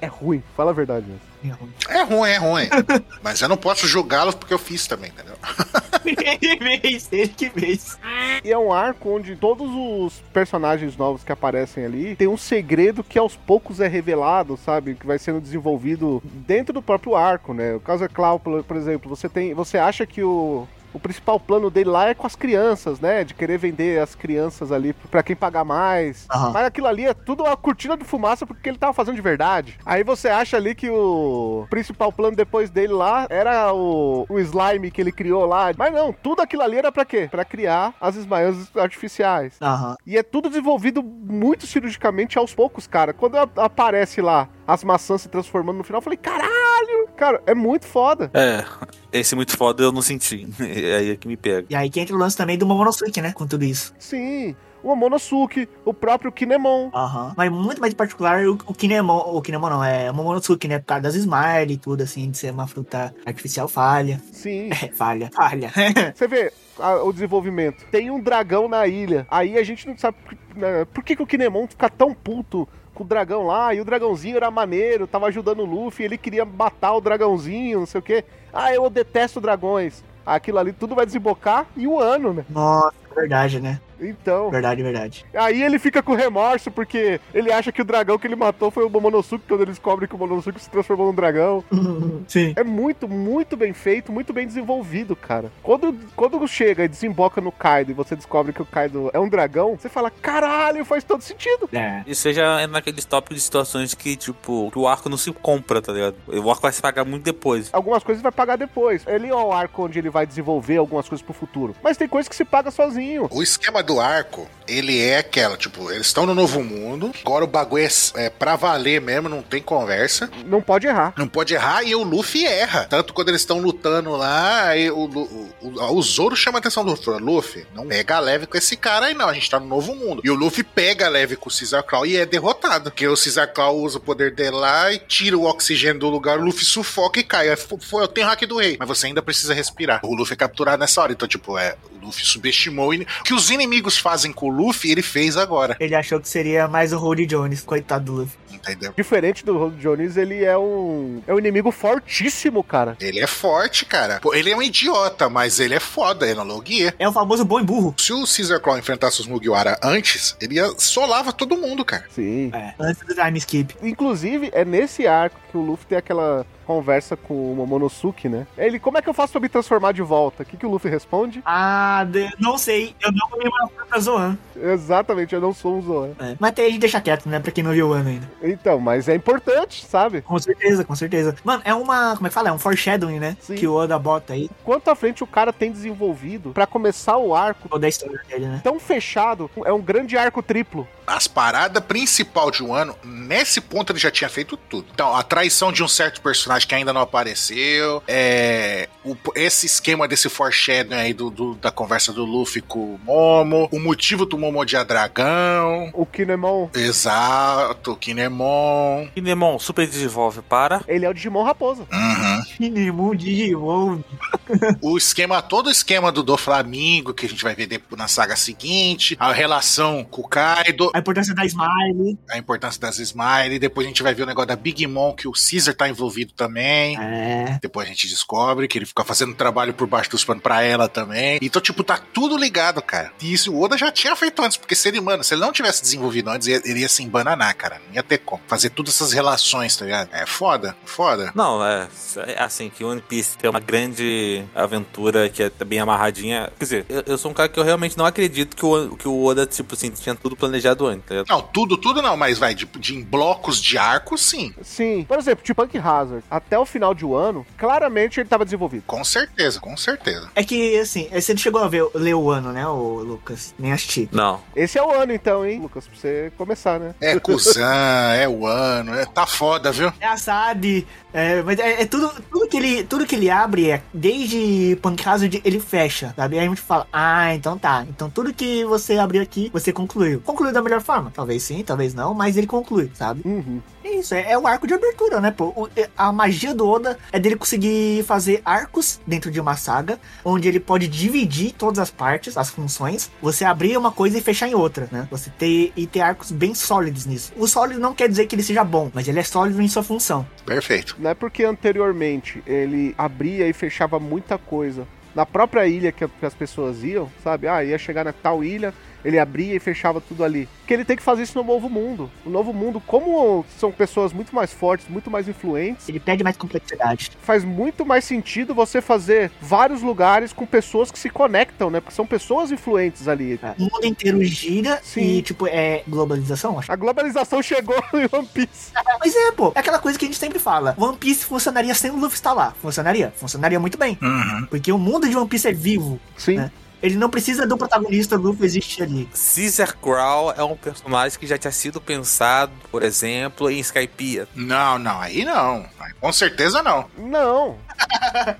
É ruim, fala a verdade mesmo. É ruim. É ruim, é ruim. Mas eu não posso julgá-los porque eu fiz também, entendeu? Ele fez, ele que fez. E é um arco onde todos os personagens novos que aparecem ali tem um segredo que aos poucos é revelado, sabe? Que vai sendo desenvolvido dentro do próprio arco, né? O caso é Clau, por por exemplo, você tem. Você acha que o. o principal plano dele lá é com as crianças, né? De querer vender as crianças ali pra quem pagar mais. Aham. Mas aquilo ali é tudo uma cortina de fumaça porque ele tava fazendo de verdade. Aí você acha ali que o principal plano depois dele lá era o, o slime que ele criou lá. Mas não, tudo aquilo ali era pra quê? Pra criar as Smiles artificiais. Aham. E é tudo desenvolvido muito cirurgicamente aos poucos, cara. Quando aparece lá as maçãs se transformando no final, eu falei, caralho! Cara, é muito foda. É, esse muito foda eu não senti. É aí é que me pega. E aí que entra o lance também do Momonosuke, né? Com tudo isso. Sim. O Momonosuke, o próprio Kinemon. Aham. Mas muito mais em particular o, o Kinemon. O Kinemon não, é o Momonosuke, né? Por causa das Smile e tudo, assim, de ser uma fruta artificial falha. Sim. É, falha, falha. Você vê a- o desenvolvimento. Tem um dragão na ilha. Aí a gente não sabe né, por que, que o Kinemon fica tão puto com o dragão lá. E o dragãozinho era maneiro, tava ajudando o Luffy. Ele queria matar o dragãozinho, não sei o quê. Ah, eu detesto dragões. Aquilo ali tudo vai desembocar em um ano, né? Nossa, verdade, né? Então. Verdade, verdade. Aí ele fica com remorso porque ele acha que o dragão que ele matou foi o Momonosuke quando ele descobre que o Momonosuke se transformou num dragão. Sim. É muito, muito bem feito, muito bem desenvolvido, cara. Quando, quando chega e desemboca no Kaido e você descobre que o Kaido é um dragão, você fala, caralho, faz todo sentido. É. Isso seja é naqueles tópicos de situações que, tipo, que o arco não se compra, tá ligado? O arco vai se pagar muito depois. Algumas coisas vai pagar depois. Ele é o arco onde ele vai desenvolver algumas coisas pro futuro. Mas tem coisas que se paga sozinho. O esquema do arco, ele é aquela, tipo, eles estão no novo mundo, agora o bagulho é, é pra valer mesmo, não tem conversa. Não pode errar. Não pode errar e o Luffy erra. Tanto quando eles estão lutando lá, aí o, o, o, o Zoro chama a atenção do Luffy. fala, Luffy, não pega leve com esse cara aí não, a gente tá no novo mundo. E o Luffy pega leve com o Caesar Claw e é derrotado. Porque o Caesar Claw usa o poder dele lá e tira o oxigênio do lugar, o Luffy sufoca e cai. Fo- Foi, eu tenho hack do rei, mas você ainda precisa respirar. O Luffy é capturado nessa hora, então tipo, é... O Luffy subestimou que os inimigos fazem com o Luffy, ele fez agora, Ele achou que seria mais o Rody Jones, coitado do Luffy. entendeu? Diferente do Rod Jones, ele é um, é um inimigo fortíssimo, cara. Ele é forte, cara. Pô, ele é um idiota, mas ele é foda, ele é um Logia. É o famoso bom e burro. Se o Caesar Claw enfrentasse os Mugiwara antes, ele ia solava todo mundo, cara. Sim. É, antes do time skip. Inclusive, é nesse arco que o Luffy tem aquela conversa com o Momonosuke, né? Ele, como é que eu faço pra me transformar de volta? O que, que o Luffy responde? Ah, de- não sei. Eu não comi uma fruta Zoan. Exatamente, eu não sou um Zoan. É. Mas até a gente deixa quieto, né? Pra quem não viu o ano ainda. Então, mas é importante, sabe? Com certeza, com certeza. Mano, é uma. Como é que fala? É um foreshadowing, né? Sim. Que o Oda bota aí. Quanto à frente o cara tem desenvolvido pra começar o arco Toda a história dele, né? tão fechado, é um grande arco triplo. As paradas principal de um ano, nesse ponto ele já tinha feito tudo. Então, a traição de um certo personagem que ainda não apareceu, é, o- esse esquema desse foreshadowing aí do, do- da conversa do Luffy com o Momo, o motivo do Momo odiar dragão, O Kinemon, exato, Kinemon, Kinemon super desenvolve para. ele é o Digimon Raposa. uhum. Minimum Digimon. o esquema, todo o esquema do Doflamingo, que a gente vai ver depois na saga seguinte, a relação com o Kaido, A importância da Smile. a importância das Smile, depois a gente vai ver o negócio da Big Mom, que o Caesar tá envolvido também. É. Depois a gente descobre que ele fica fazendo trabalho por baixo dos panos pra ela também. Então, tipo, tá tudo ligado, cara. E isso o Oda já tinha feito antes, porque se ele, mano, se ele não tivesse desenvolvido antes, ele ele ia se embananar, cara. Não ia ter como. Fazer todas essas relações, tá ligado? É foda, foda. Não, é, é assim, que One Piece tem uma grande aventura que é bem amarradinha. Quer dizer, eu, eu sou um cara que eu realmente não acredito que o, que o Oda, tipo assim, tinha tudo planejado antes, tá? Não, tudo, tudo não, mas vai, de, de em blocos de arco, sim. Sim. Por exemplo, tipo Punk Hazard, até o final de um ano, claramente ele tava desenvolvido. Com certeza, com certeza. É que, assim, você não chegou a ver, ler o ano, né, o Lucas? Nem assisti. Não. Esse é o ano então, hein, Lucas, pra você começar, né? É Kuzan, é o ano, é, tá foda, viu? É a SAD, é, mas é, é tudo, tudo, que ele, tudo que ele abre é, desde Punk Hazard, ele fecha, sabe? Aí a gente fala, ah, então tá. Então tudo que você abriu aqui, você concluiu. Concluiu da melhor forma? Talvez sim, talvez não, mas ele conclui, sabe? Uhum. É isso, é, é o arco de abertura, né, pô? O- é- a magia do Oda é dele conseguir fazer arcos dentro de uma saga, onde ele pode dividir todas as partes, as funções, você abrir uma coisa e fechar em outra, né? Você ter e ter arcos bem sólidos nisso. O sólido não quer dizer que ele seja bom, mas ele é sólido em sua função. Perfeito. Não é porque anteriormente ele abria e fechava muita coisa na própria ilha que, que as pessoas iam, sabe? Ah, ia chegar na tal ilha ele abria e fechava tudo ali. Que ele tem que fazer isso no novo mundo. O novo mundo, como são pessoas muito mais fortes, muito mais influentes, Ele pede mais complexidade. faz muito mais sentido você fazer vários lugares com pessoas que se conectam, né? Porque são pessoas influentes ali. O mundo inteiro gira Sim. e, tipo, é globalização, acho. A globalização chegou em One Piece. Mas é, pô, é aquela coisa que a gente sempre fala. One Piece funcionaria sem o Luffy estar lá. Funcionaria? Funcionaria muito bem. Uhum. Porque o mundo de One Piece é vivo. Sim. É. Ele não precisa do protagonista, o Luffy existe ali. Caesar Crow é um personagem que já tinha sido pensado, por exemplo, em Skypiea. Não, não, aí não. Com certeza não. Não.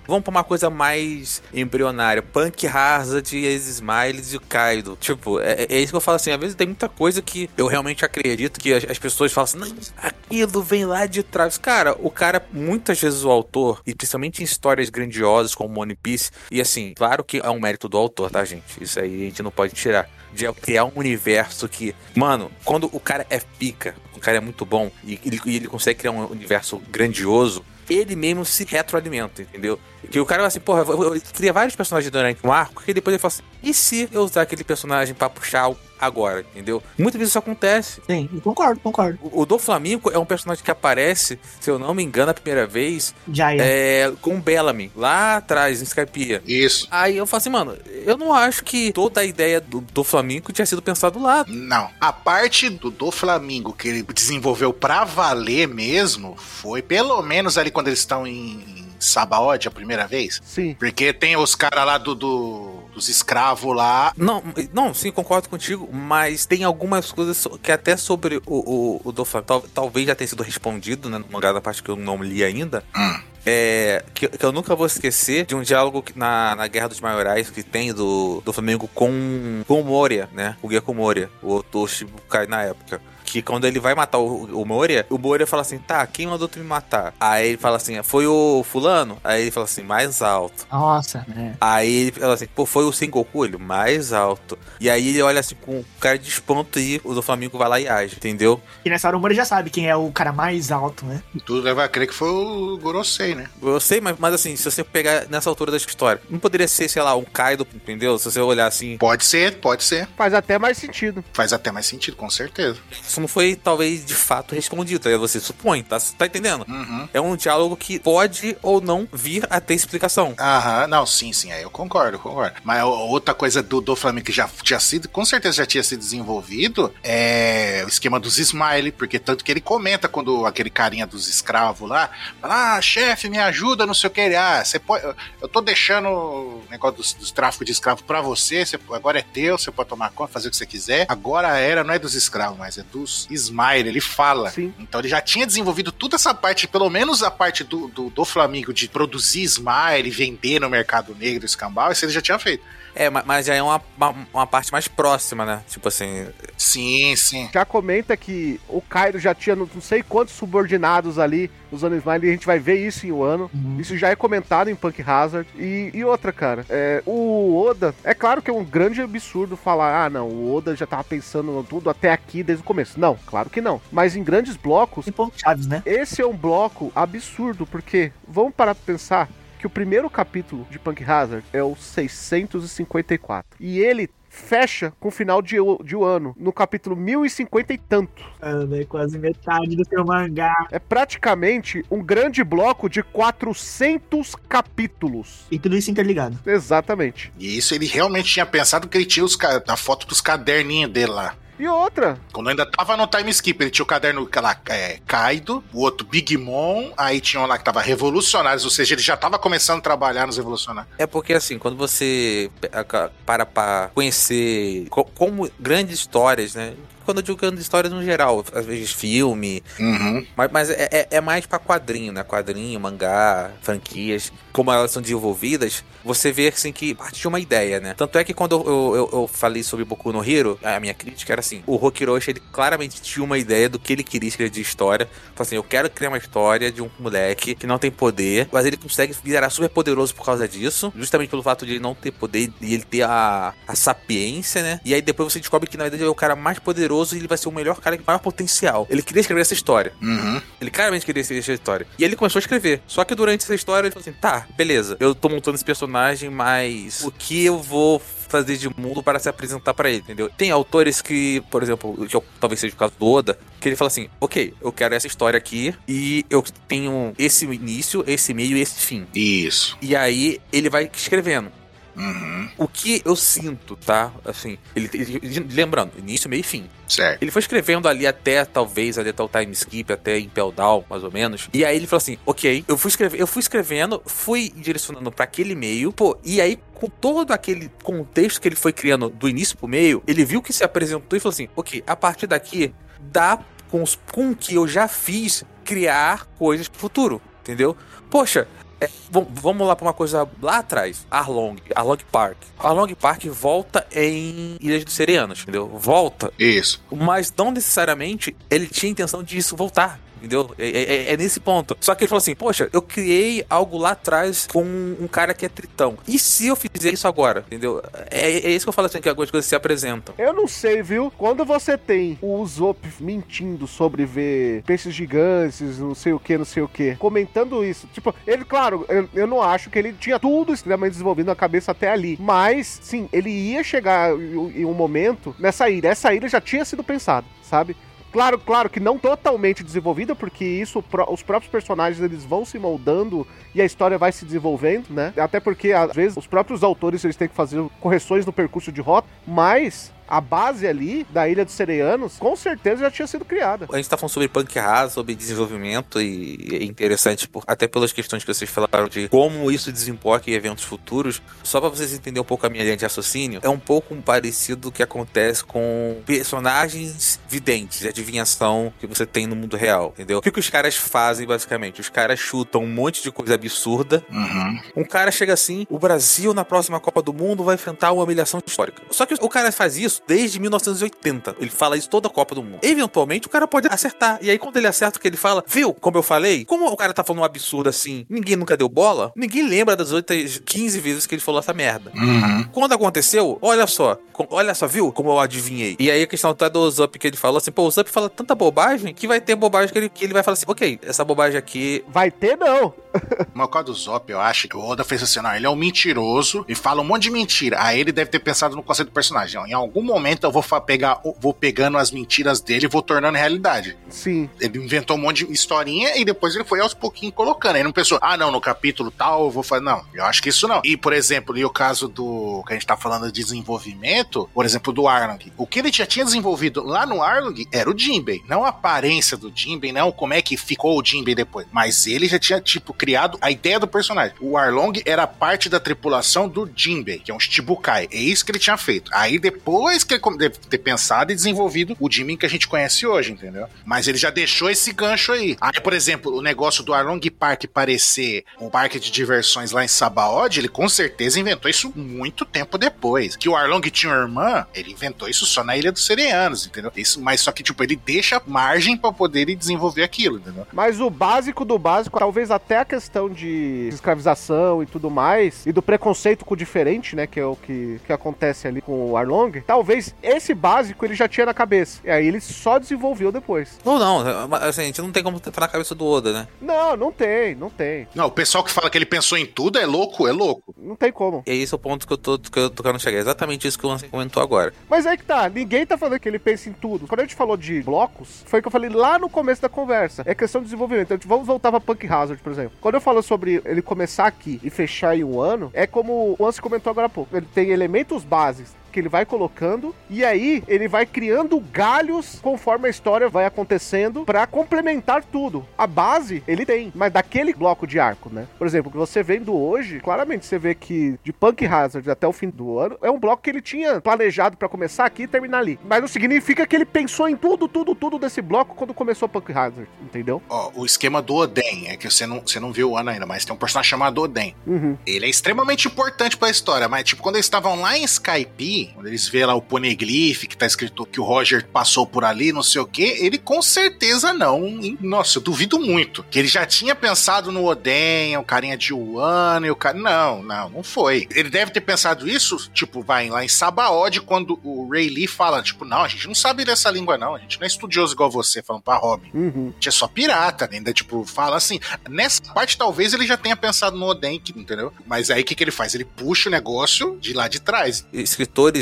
Vamos pra uma coisa mais embrionária. Punk Hazard, as Smiles e o Kaido. Tipo, é, é isso que eu falo assim. Às vezes tem muita coisa que eu realmente acredito que as, as pessoas falam assim, não, aquilo vem lá de trás. Cara, o cara, muitas vezes o autor, e principalmente em histórias grandiosas como One Piece, e assim, claro que é um mérito do autor, tá, gente? Isso aí a gente não pode tirar. De criar um universo que. Mano, quando o cara é pica, o cara é muito bom e ele, e ele consegue criar um universo grandioso, ele mesmo se retroalimenta, entendeu? Que o cara assim, porra, eu, cria vários personagens durante um arco, que depois ele fala assim, e se eu usar aquele personagem pra puxar o- agora, entendeu? Muitas vezes isso acontece. Sim, concordo, concordo. O, o do Flamengo é um personagem que aparece, se eu não me engano, a primeira vez, Já é. é, com o Bellamy, lá atrás, em Skypiea. Isso. Aí eu falo assim, mano, eu não acho que toda a ideia do, do Flamengo tinha sido pensado lá. Não. A parte do, do Flamingo que ele desenvolveu pra valer mesmo foi pelo menos ali quando eles estão em, em Sabaody a primeira vez. Sim. Porque tem os caras lá do, do- dos escravos lá. Não, não, sim, concordo contigo, mas tem algumas coisas que até sobre o, o, o do Flamengo, tal- talvez já tenha sido respondido, né, no mangá da parte que eu não li ainda. Hum. É, que, que eu nunca vou esquecer de um diálogo que na, na Guerra dos Maiorais que tem do, do Flamengo com, com o Moria, né? O Guia com o Moria, o outro Shibukai na época. Que quando ele vai matar o, o Moria, o Moria fala assim: tá, quem mandou tu me matar? Aí ele fala assim: foi o Fulano? Aí ele fala assim: mais alto. Nossa, né? Aí ele fala assim, pô, foi o Sengoku, ele mais alto. E aí ele olha assim com cara de espanto e o do Flamengo vai lá e age, entendeu? E nessa hora o Mori já sabe quem é o cara mais alto, né? Tudo leva a crer que foi o Gorosei, né? Eu sei, mas, mas assim, se você pegar nessa altura da história, não poderia ser, sei lá, um Kaido, entendeu? Se você olhar assim, Pode ser, pode ser. Faz até mais sentido. Faz até mais sentido, com certeza. Isso não foi talvez de fato respondido, aí você supõe, tá, tá entendendo? Uhum. É um diálogo que pode ou não vir a ter explicação. Aham, não, sim, sim, aí eu concordo, concordo. Mas outra coisa do, do Flamengo que já tinha sido, com certeza já tinha sido desenvolvido, é o esquema dos Smile, porque tanto que ele comenta quando aquele carinha dos escravos lá, fala, ah, chefe, me ajuda, não sei o que, ele, ah, você pode, eu- tô deixando o negócio dos, dos tráficos de escravos pra você, você- agora é teu, você pode tomar conta, fazer o que você quiser. Agora a era não é dos escravos, mas é dos Smile, ele fala. Sim. Então ele já tinha desenvolvido toda essa parte, pelo menos a parte do, do, do Flamengo de produzir Smile, vender no mercado negro, escambau, isso ele já tinha feito. É, ma- mas já é uma, uma, uma parte mais próxima, né? Tipo assim, Sim, sim. Já comenta que o Kaido já tinha não sei quantos subordinados ali usando Smile e a gente vai ver isso em Wano. Isso já é comentado em Punk Hazard. E, e outra, cara, é, o Oda, é claro que é um grande absurdo falar, ah, não, o Oda já tava pensando tudo até aqui desde o começo. Não, claro que não. Mas em grandes blocos, Tem pontos chaves, né? esse é um bloco absurdo, porque vamos parar pra pensar que o primeiro capítulo de Punk Hazard é o 654. E ele fecha com o final de, de Wano, no capítulo 1050 e tanto. Ah, é quase metade do seu mangá. É praticamente um grande bloco de 400 capítulos. E tudo isso interligado. Exatamente. E isso ele realmente tinha pensado que ele tinha os, a foto dos caderninhos dele lá. E outra, Quando ainda tava no time skip, ele tinha o caderno lá, é, Kaido, o outro Big Mom, aí tinha um lá que tava Revolucionários, ou seja, ele já tava começando a trabalhar nos Revolucionários. É porque assim, quando você para pra conhecer co- como grandes histórias, né? Quando eu digo grandes histórias no geral, às vezes filme, Uhum. mas, mas é, é- é mais pra quadrinho, né? Quadrinho, mangá, franquias, como elas são desenvolvidas, você vê assim que parte de uma ideia, né? Tanto é que quando eu, eu, eu falei sobre Boku no Hero, a minha crítica era assim: o Rokiroshi ele claramente tinha uma ideia do que ele queria escrever de história. Falou assim: eu quero criar uma história de um moleque que não tem poder, mas ele consegue virar super poderoso por causa disso, justamente pelo fato de ele não ter poder e ele ter a, a sapiência, né? E aí depois você descobre que na verdade ele é o cara mais poderoso e ele vai ser o melhor cara com maior potencial. Ele queria escrever essa história. Uhum. Ele claramente queria escrever essa história. E ele começou a escrever. Só que durante essa história ele falou assim: tá, beleza, eu tô montando esse personagem, mas o que eu vou fazer de mundo para se apresentar pra ele, entendeu? Tem autores que, por exemplo, que eu- talvez seja o caso do Oda, que ele fala assim: ok, eu quero essa história aqui e eu tenho esse início, esse meio e esse fim. Isso. E aí ele vai escrevendo. Uhum. O que eu sinto, tá? Assim, ele, ele- lembrando, início, meio e fim. Certo. Ele foi escrevendo ali até, talvez, ali até o time skip, até Impel Down, mais ou menos. E aí ele falou assim: ok, eu fui, escrever, eu fui escrevendo, fui direcionando pra aquele meio, pô, e aí. Com todo aquele contexto que ele foi criando do início pro meio, ele viu que se apresentou e falou assim: ok, a partir daqui dá com, os, com o que eu já fiz criar coisas pro futuro, entendeu? Poxa, é, vam- vamos lá pra uma coisa lá atrás. Arlong, Arlong Park. Arlong Park volta em Ilhas dos Sereanos, entendeu? Volta Isso. mas não necessariamente ele tinha intenção de isso voltar. Entendeu? É, é- é nesse ponto. Só que ele falou assim: Poxa, eu criei algo lá atrás com um cara que é tritão. E se eu fizer isso agora? Entendeu? É, é isso que eu falo assim: que algumas coisas se apresentam. Eu não sei, viu? Quando você tem o Usopp mentindo sobre ver peixes gigantes, não sei o que, não sei o que, comentando isso, tipo, ele, claro, eu, eu não acho que ele tinha tudo extremamente desenvolvido na cabeça até ali, mas, sim, ele ia chegar em em um momento nessa ilha. Essa ilha já tinha sido pensada, sabe? Claro, claro que não totalmente desenvolvida, porque isso os próprios personagens eles vão se moldando e a história vai se desenvolvendo, né? Até porque às vezes os próprios autores eles têm que fazer correções no percurso de rota, mas a base ali da Ilha dos Sereianos com certeza já tinha sido criada. A gente tá falando sobre punk rasa, sobre desenvolvimento, e é interessante, por- até pelas questões que vocês falaram de como isso desemboca em eventos futuros. Só pra vocês entenderem um pouco a minha linha de raciocínio, é um pouco parecido do que acontece com personagens videntes, de adivinhação que você tem no mundo real, entendeu? O que, que os caras fazem, basicamente? Os caras chutam um monte de coisa absurda, Uhum. um cara chega assim: o Brasil na próxima Copa do Mundo vai enfrentar uma humilhação histórica. Só que o cara faz isso desde 1980. Ele fala isso toda a Copa do Mundo. Eventualmente o cara pode acertar. E aí quando ele acerta o que ele fala, viu? Como eu falei, como o cara tá falando um absurdo assim, ninguém nunca deu bola, ninguém lembra das outras 15 vezes que ele falou essa merda. Uhum. Quando aconteceu, olha só, com- olha só, viu como eu adivinhei. E aí a questão tá do Zup que ele falou assim, pô, o Zup fala tanta bobagem que vai ter bobagem que ele, que ele vai falar assim, ok, essa bobagem aqui Vai ter não. Mas por causa do Zop, eu acho que o Oda fez assim, não, ele é um mentiroso e fala um monte de mentira. Aí ele deve ter pensado no conceito do personagem. Ó, Em algum momento eu vou pegar, vou pegando as mentiras dele e vou tornando realidade. Sim. Ele inventou um monte de historinha e depois ele foi aos pouquinhos colocando. Aí não pensou, ah, não, no capítulo tal eu vou fazer. Não, eu acho que isso não. E, por exemplo, e o caso do que a gente tá falando de desenvolvimento, por exemplo, do Arlong. O que ele já tinha desenvolvido lá no Arlong era o Jinbei. Não a aparência do Jinbei, não como é que ficou o Jinbei depois. Mas ele já tinha, tipo, criado a ideia do personagem. O Arlong era parte da tripulação do Jinbei, que é um Shichibukai. É isso que ele tinha feito. Aí depois que ele come- deve ter pensado e desenvolvido o Jinbei que a gente conhece hoje, entendeu? Mas ele já deixou esse gancho aí. Aí, por exemplo, o negócio do Arlong Park parecer um parque de diversões lá em Sabaody, ele com certeza inventou isso muito tempo depois. Que o Arlong tinha uma irmã, ele inventou isso só na Ilha dos Sereianos, entendeu? Isso, mas só que, tipo, ele deixa margem pra poder desenvolver aquilo, entendeu? Mas o básico do básico, talvez até a questão de escravização e tudo mais, e do preconceito com o diferente, né, que é o que, que acontece ali com o Arlong, talvez esse básico ele já tinha na cabeça. E aí ele só desenvolveu depois. Ou não, mas, assim, a gente não tem como estar na cabeça do Oda, né? Não, não tem, não tem. Não, o pessoal que fala que ele pensou em tudo é louco, é louco. Não tem como. E é esse o ponto que eu tô, que eu tô querendo chegar. É exatamente isso que o Lance comentou agora. Mas aí que tá, ninguém tá falando que ele pensa em tudo. Quando a gente falou de blocos, foi o que eu falei lá no começo da conversa. É questão de desenvolvimento. Então, vamos voltar pra Punk Hazard, por exemplo. Quando eu falo sobre ele começar aqui e fechar em um ano, é como o Anse comentou agora há pouco. Ele tem elementos básicos que ele vai colocando e aí ele vai criando galhos conforme a história vai acontecendo pra complementar tudo. A base ele tem, mas daquele bloco de arco, né? Por exemplo, que você vendo hoje, claramente você vê que de Punk Hazard até o fim do ano é um bloco que ele tinha planejado pra começar aqui e terminar ali. Mas não significa que ele pensou em tudo, tudo, tudo desse bloco quando começou Punk Hazard, entendeu? Ó, o esquema do Oden, é que você não, você não viu o ano ainda, mas tem um personagem chamado Oden. Uhum. Ele é extremamente importante pra história, mas tipo, quando eles estavam lá em Skype, ali, quando eles vê lá o poneglyph que tá escrito que o Roger passou por ali, não sei o que, ele com certeza não. hein? Nossa, eu duvido muito. Que ele já tinha pensado no Oden, o carinha de Wano e o cara. Não, não, não foi. Ele deve ter pensado isso, tipo, vai lá em Sabaody, quando o Ray Lee fala, tipo, não, a gente não sabe dessa língua, não. A gente não é estudioso igual você, falando pra Robin. Uhum. A gente é só pirata, ainda, tipo, fala assim. Nessa parte, talvez ele já tenha pensado no Oden, entendeu? Mas aí o que, que ele faz? Ele puxa o negócio de lá de trás.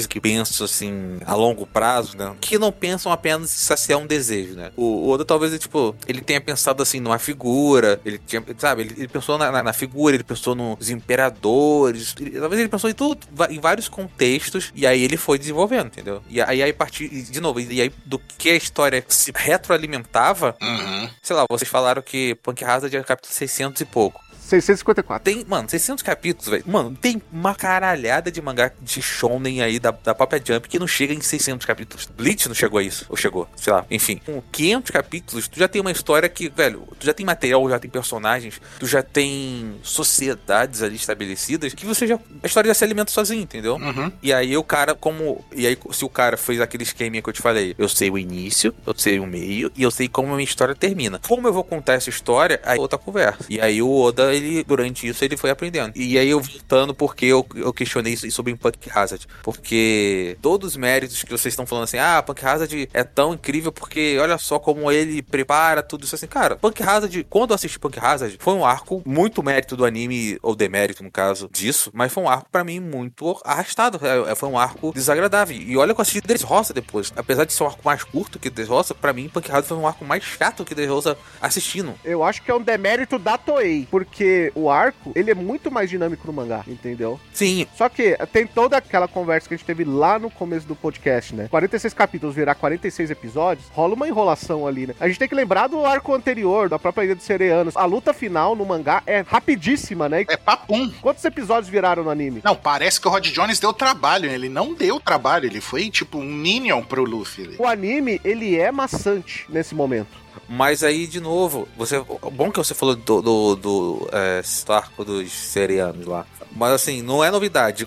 Que pensam assim a longo prazo, né? Que não pensam apenas em saciar um desejo, né? O, o Oda talvez ele, tipo, ele tenha pensado assim numa figura, ele tinha, sabe, ele, ele pensou na, na- na figura, ele pensou nos imperadores, ele- talvez ele pensou em tudo, em vários contextos, e aí ele foi desenvolvendo, entendeu? E aí, aí a partir, de novo, e aí do que a história se retroalimentava, Uhum. sei lá, vocês falaram que Punk Hazard é capítulo 600 e pouco. 654. Tem, mano, 600 capítulos, velho. Mano, tem uma caralhada de mangá de shonen aí da, da própria Jump que não chega em 600 capítulos. Bleach não chegou a isso, ou chegou, sei lá. Enfim, com 500 capítulos, tu já tem uma história que, velho, tu já tem material, já tem personagens, tu já tem sociedades ali estabelecidas que você já. A história já se alimenta sozinho, entendeu? Uhum. E aí o cara, como. E aí, se o cara fez aquele esqueminha que eu te falei, eu sei o início, eu sei o meio e eu sei como a minha história termina. Como eu vou contar essa história, aí é outra conversa. E aí o Oda, ele, durante isso, ele foi aprendendo. E aí eu voltando porque eu, eu questionei isso sobre Punk Hazard. Porque todos os méritos que vocês estão falando assim, ah, Punk Hazard é tão incrível porque olha só como ele prepara tudo isso assim. Cara, Punk Hazard, quando eu assisti Punk Hazard, foi um arco muito mérito do anime, ou demérito no caso disso, mas foi um arco pra mim muito arrastado. É, é, Foi um arco desagradável. E olha que eu assisti Dressrosa depois. Apesar de ser um arco mais curto que Dressrosa, pra mim Punk Hazard foi um arco mais chato que Dressrosa assistindo. Eu acho que é um demérito da Toei, porque o arco, ele é muito mais dinâmico no mangá, entendeu? Sim, Só que tem toda aquela conversa que a gente teve lá no começo do podcast, né? 46 capítulos virar 46 episódios, rola uma enrolação ali, né? A gente tem que lembrar do arco anterior, da própria Ilha dos Sereanos. A luta final no mangá é rapidíssima, né? É papum. Quantos episódios viraram no anime? Não, parece que o Rod Jones deu trabalho. Ele não deu trabalho. Ele foi tipo um Minion pro Luffy. O anime, ele é maçante nesse momento. Mas aí, de novo, você. Bom que você falou do, do, do é, arco dos serianos lá. Mas assim, não é novidade.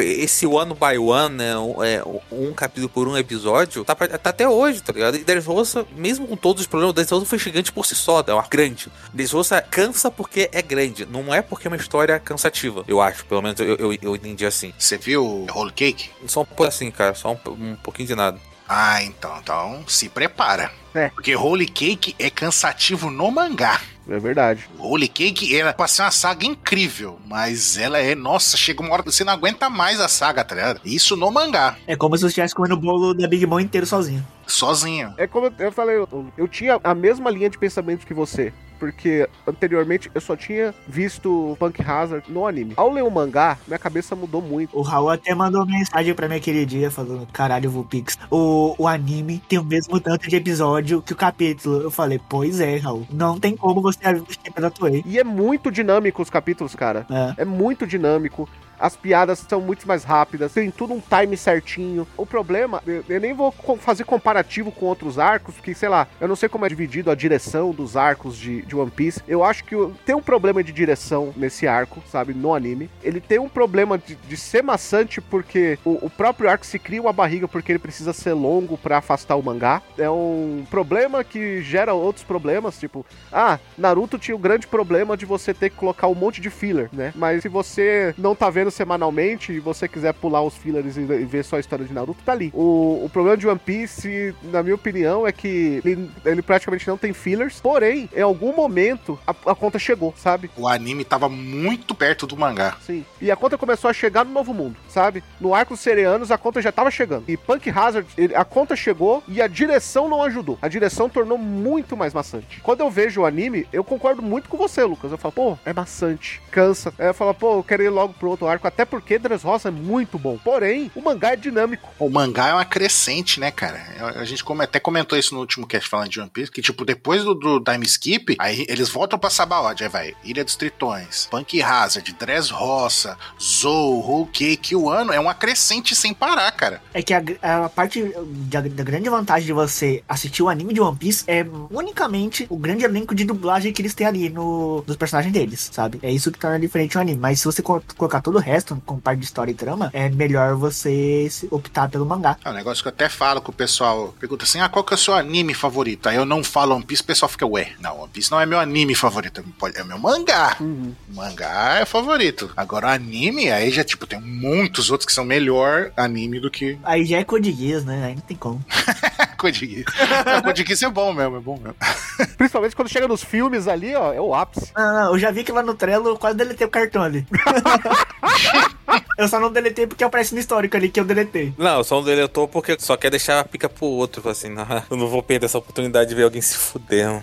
Esse one by one, né? um- É, um capítulo por um episódio, tá, pra- tá até hoje, tá ligado? E Dressrosa, mesmo com todos os problemas, Dressrosa foi gigante por si só, é uma grande. Dressrosa cansa porque é grande, não é porque é uma história cansativa, eu acho. Pelo menos eu, eu, eu entendi assim. Você viu Whole Cake? Só um pouco assim, cara, só um, um pouquinho de nada. Ah, então, então se prepara. É. Porque Holy Cake é cansativo no mangá. É verdade. Holy Cake era pra ser uma saga incrível, mas ela é, nossa, chega uma hora que você não aguenta mais a saga, tá ligado? Isso no mangá, É como se você estivesse comendo o bolo da Big Mom inteiro sozinho. Sozinho. É como eu- falei, eu, eu tinha a mesma linha de pensamento que você. Porque anteriormente eu só tinha visto Punk Hazard no anime. Ao ler o mangá, minha cabeça mudou muito. O Raul até mandou mensagem pra mim aquele dia falando: caralho, Vulpix, o, o anime tem o mesmo tanto de episódio que o capítulo. Eu falei: pois é, Raul, não tem como você assistir pela Toei. E é muito dinâmico os capítulos, cara. É. É muito dinâmico. As piadas são muito mais rápidas, tem tudo um time certinho. O problema, eu, nem vou fazer comparativo com outros arcos, porque, sei lá, eu não sei como é dividido a direção dos arcos de, de One Piece. Eu acho que tem um problema de direção nesse arco, sabe, no anime. Ele tem um problema de, de ser maçante, porque o, o próprio arco se cria uma barriga porque ele precisa ser longo pra afastar o mangá. É um problema que gera outros problemas, tipo, ah, Naruto tinha o grande problema de você ter que colocar um monte de filler, né? Mas se você não tá vendo semanalmente e você quiser pular os fillers e, ver só a história de Naruto, tá ali. O, o problema de One Piece, na minha opinião, é que ele, ele praticamente não tem fillers, porém, em algum momento, a, a conta chegou, sabe? O anime tava muito perto do mangá. Sim. E a conta começou a chegar no Novo Mundo, sabe? No arco Sereanos, a conta já tava chegando. E Punk Hazard, ele- a conta chegou e a direção não ajudou. A direção tornou muito mais maçante. Quando eu vejo o anime, eu concordo muito com você, Lucas. Eu falo, pô, é maçante, cansa. Aí eu falo, pô, eu quero ir logo pro outro arco, até porque Dressrosa é muito bom. Porém, o mangá é dinâmico. O mangá é uma crescente, né, cara? A a gente até comentou isso no último cast falando de One Piece, que, tipo, depois do, do time skip, aí eles voltam pra Sabaody, aí vai Ilha dos Tritões, Punk Hazard, Dress Roça, Zou, Whole Cake, o ano é uma crescente sem parar, cara. É que a, a parte da, da grande vantagem de você assistir o anime de One Piece é unicamente o grande elenco de dublagem que eles têm ali no, nos personagens deles, sabe? É isso que torna diferente o anime. Mas se você co- colocar todo o resto, com parte de história e trama, é melhor você optar pelo mangá. É um negócio que eu até falo com o pessoal. Pergunta assim: ah, qual que é o seu anime favorito? Aí eu não falo One Piece, o pessoal fica, ué, não, One Piece não é meu anime favorito. É meu mangá. Mangá é favorito. Agora, anime, aí já, tipo, tem muitos outros que são melhor anime do que Aí já é Code Geass, né? Aí não tem como. Code Geass. É, Code Geass é bom mesmo, é bom mesmo. Principalmente quando chega nos filmes ali, ó, é o ápice. Não, não, eu já vi que lá no Trello eu quase deletei o cartão ali. eu só não deletei porque aparece no histórico ali que eu deletei. Não, só um deletou porque só quer deixar a pica pro outro. Fala Assim, não, eu não vou perder essa oportunidade de ver alguém se fuder.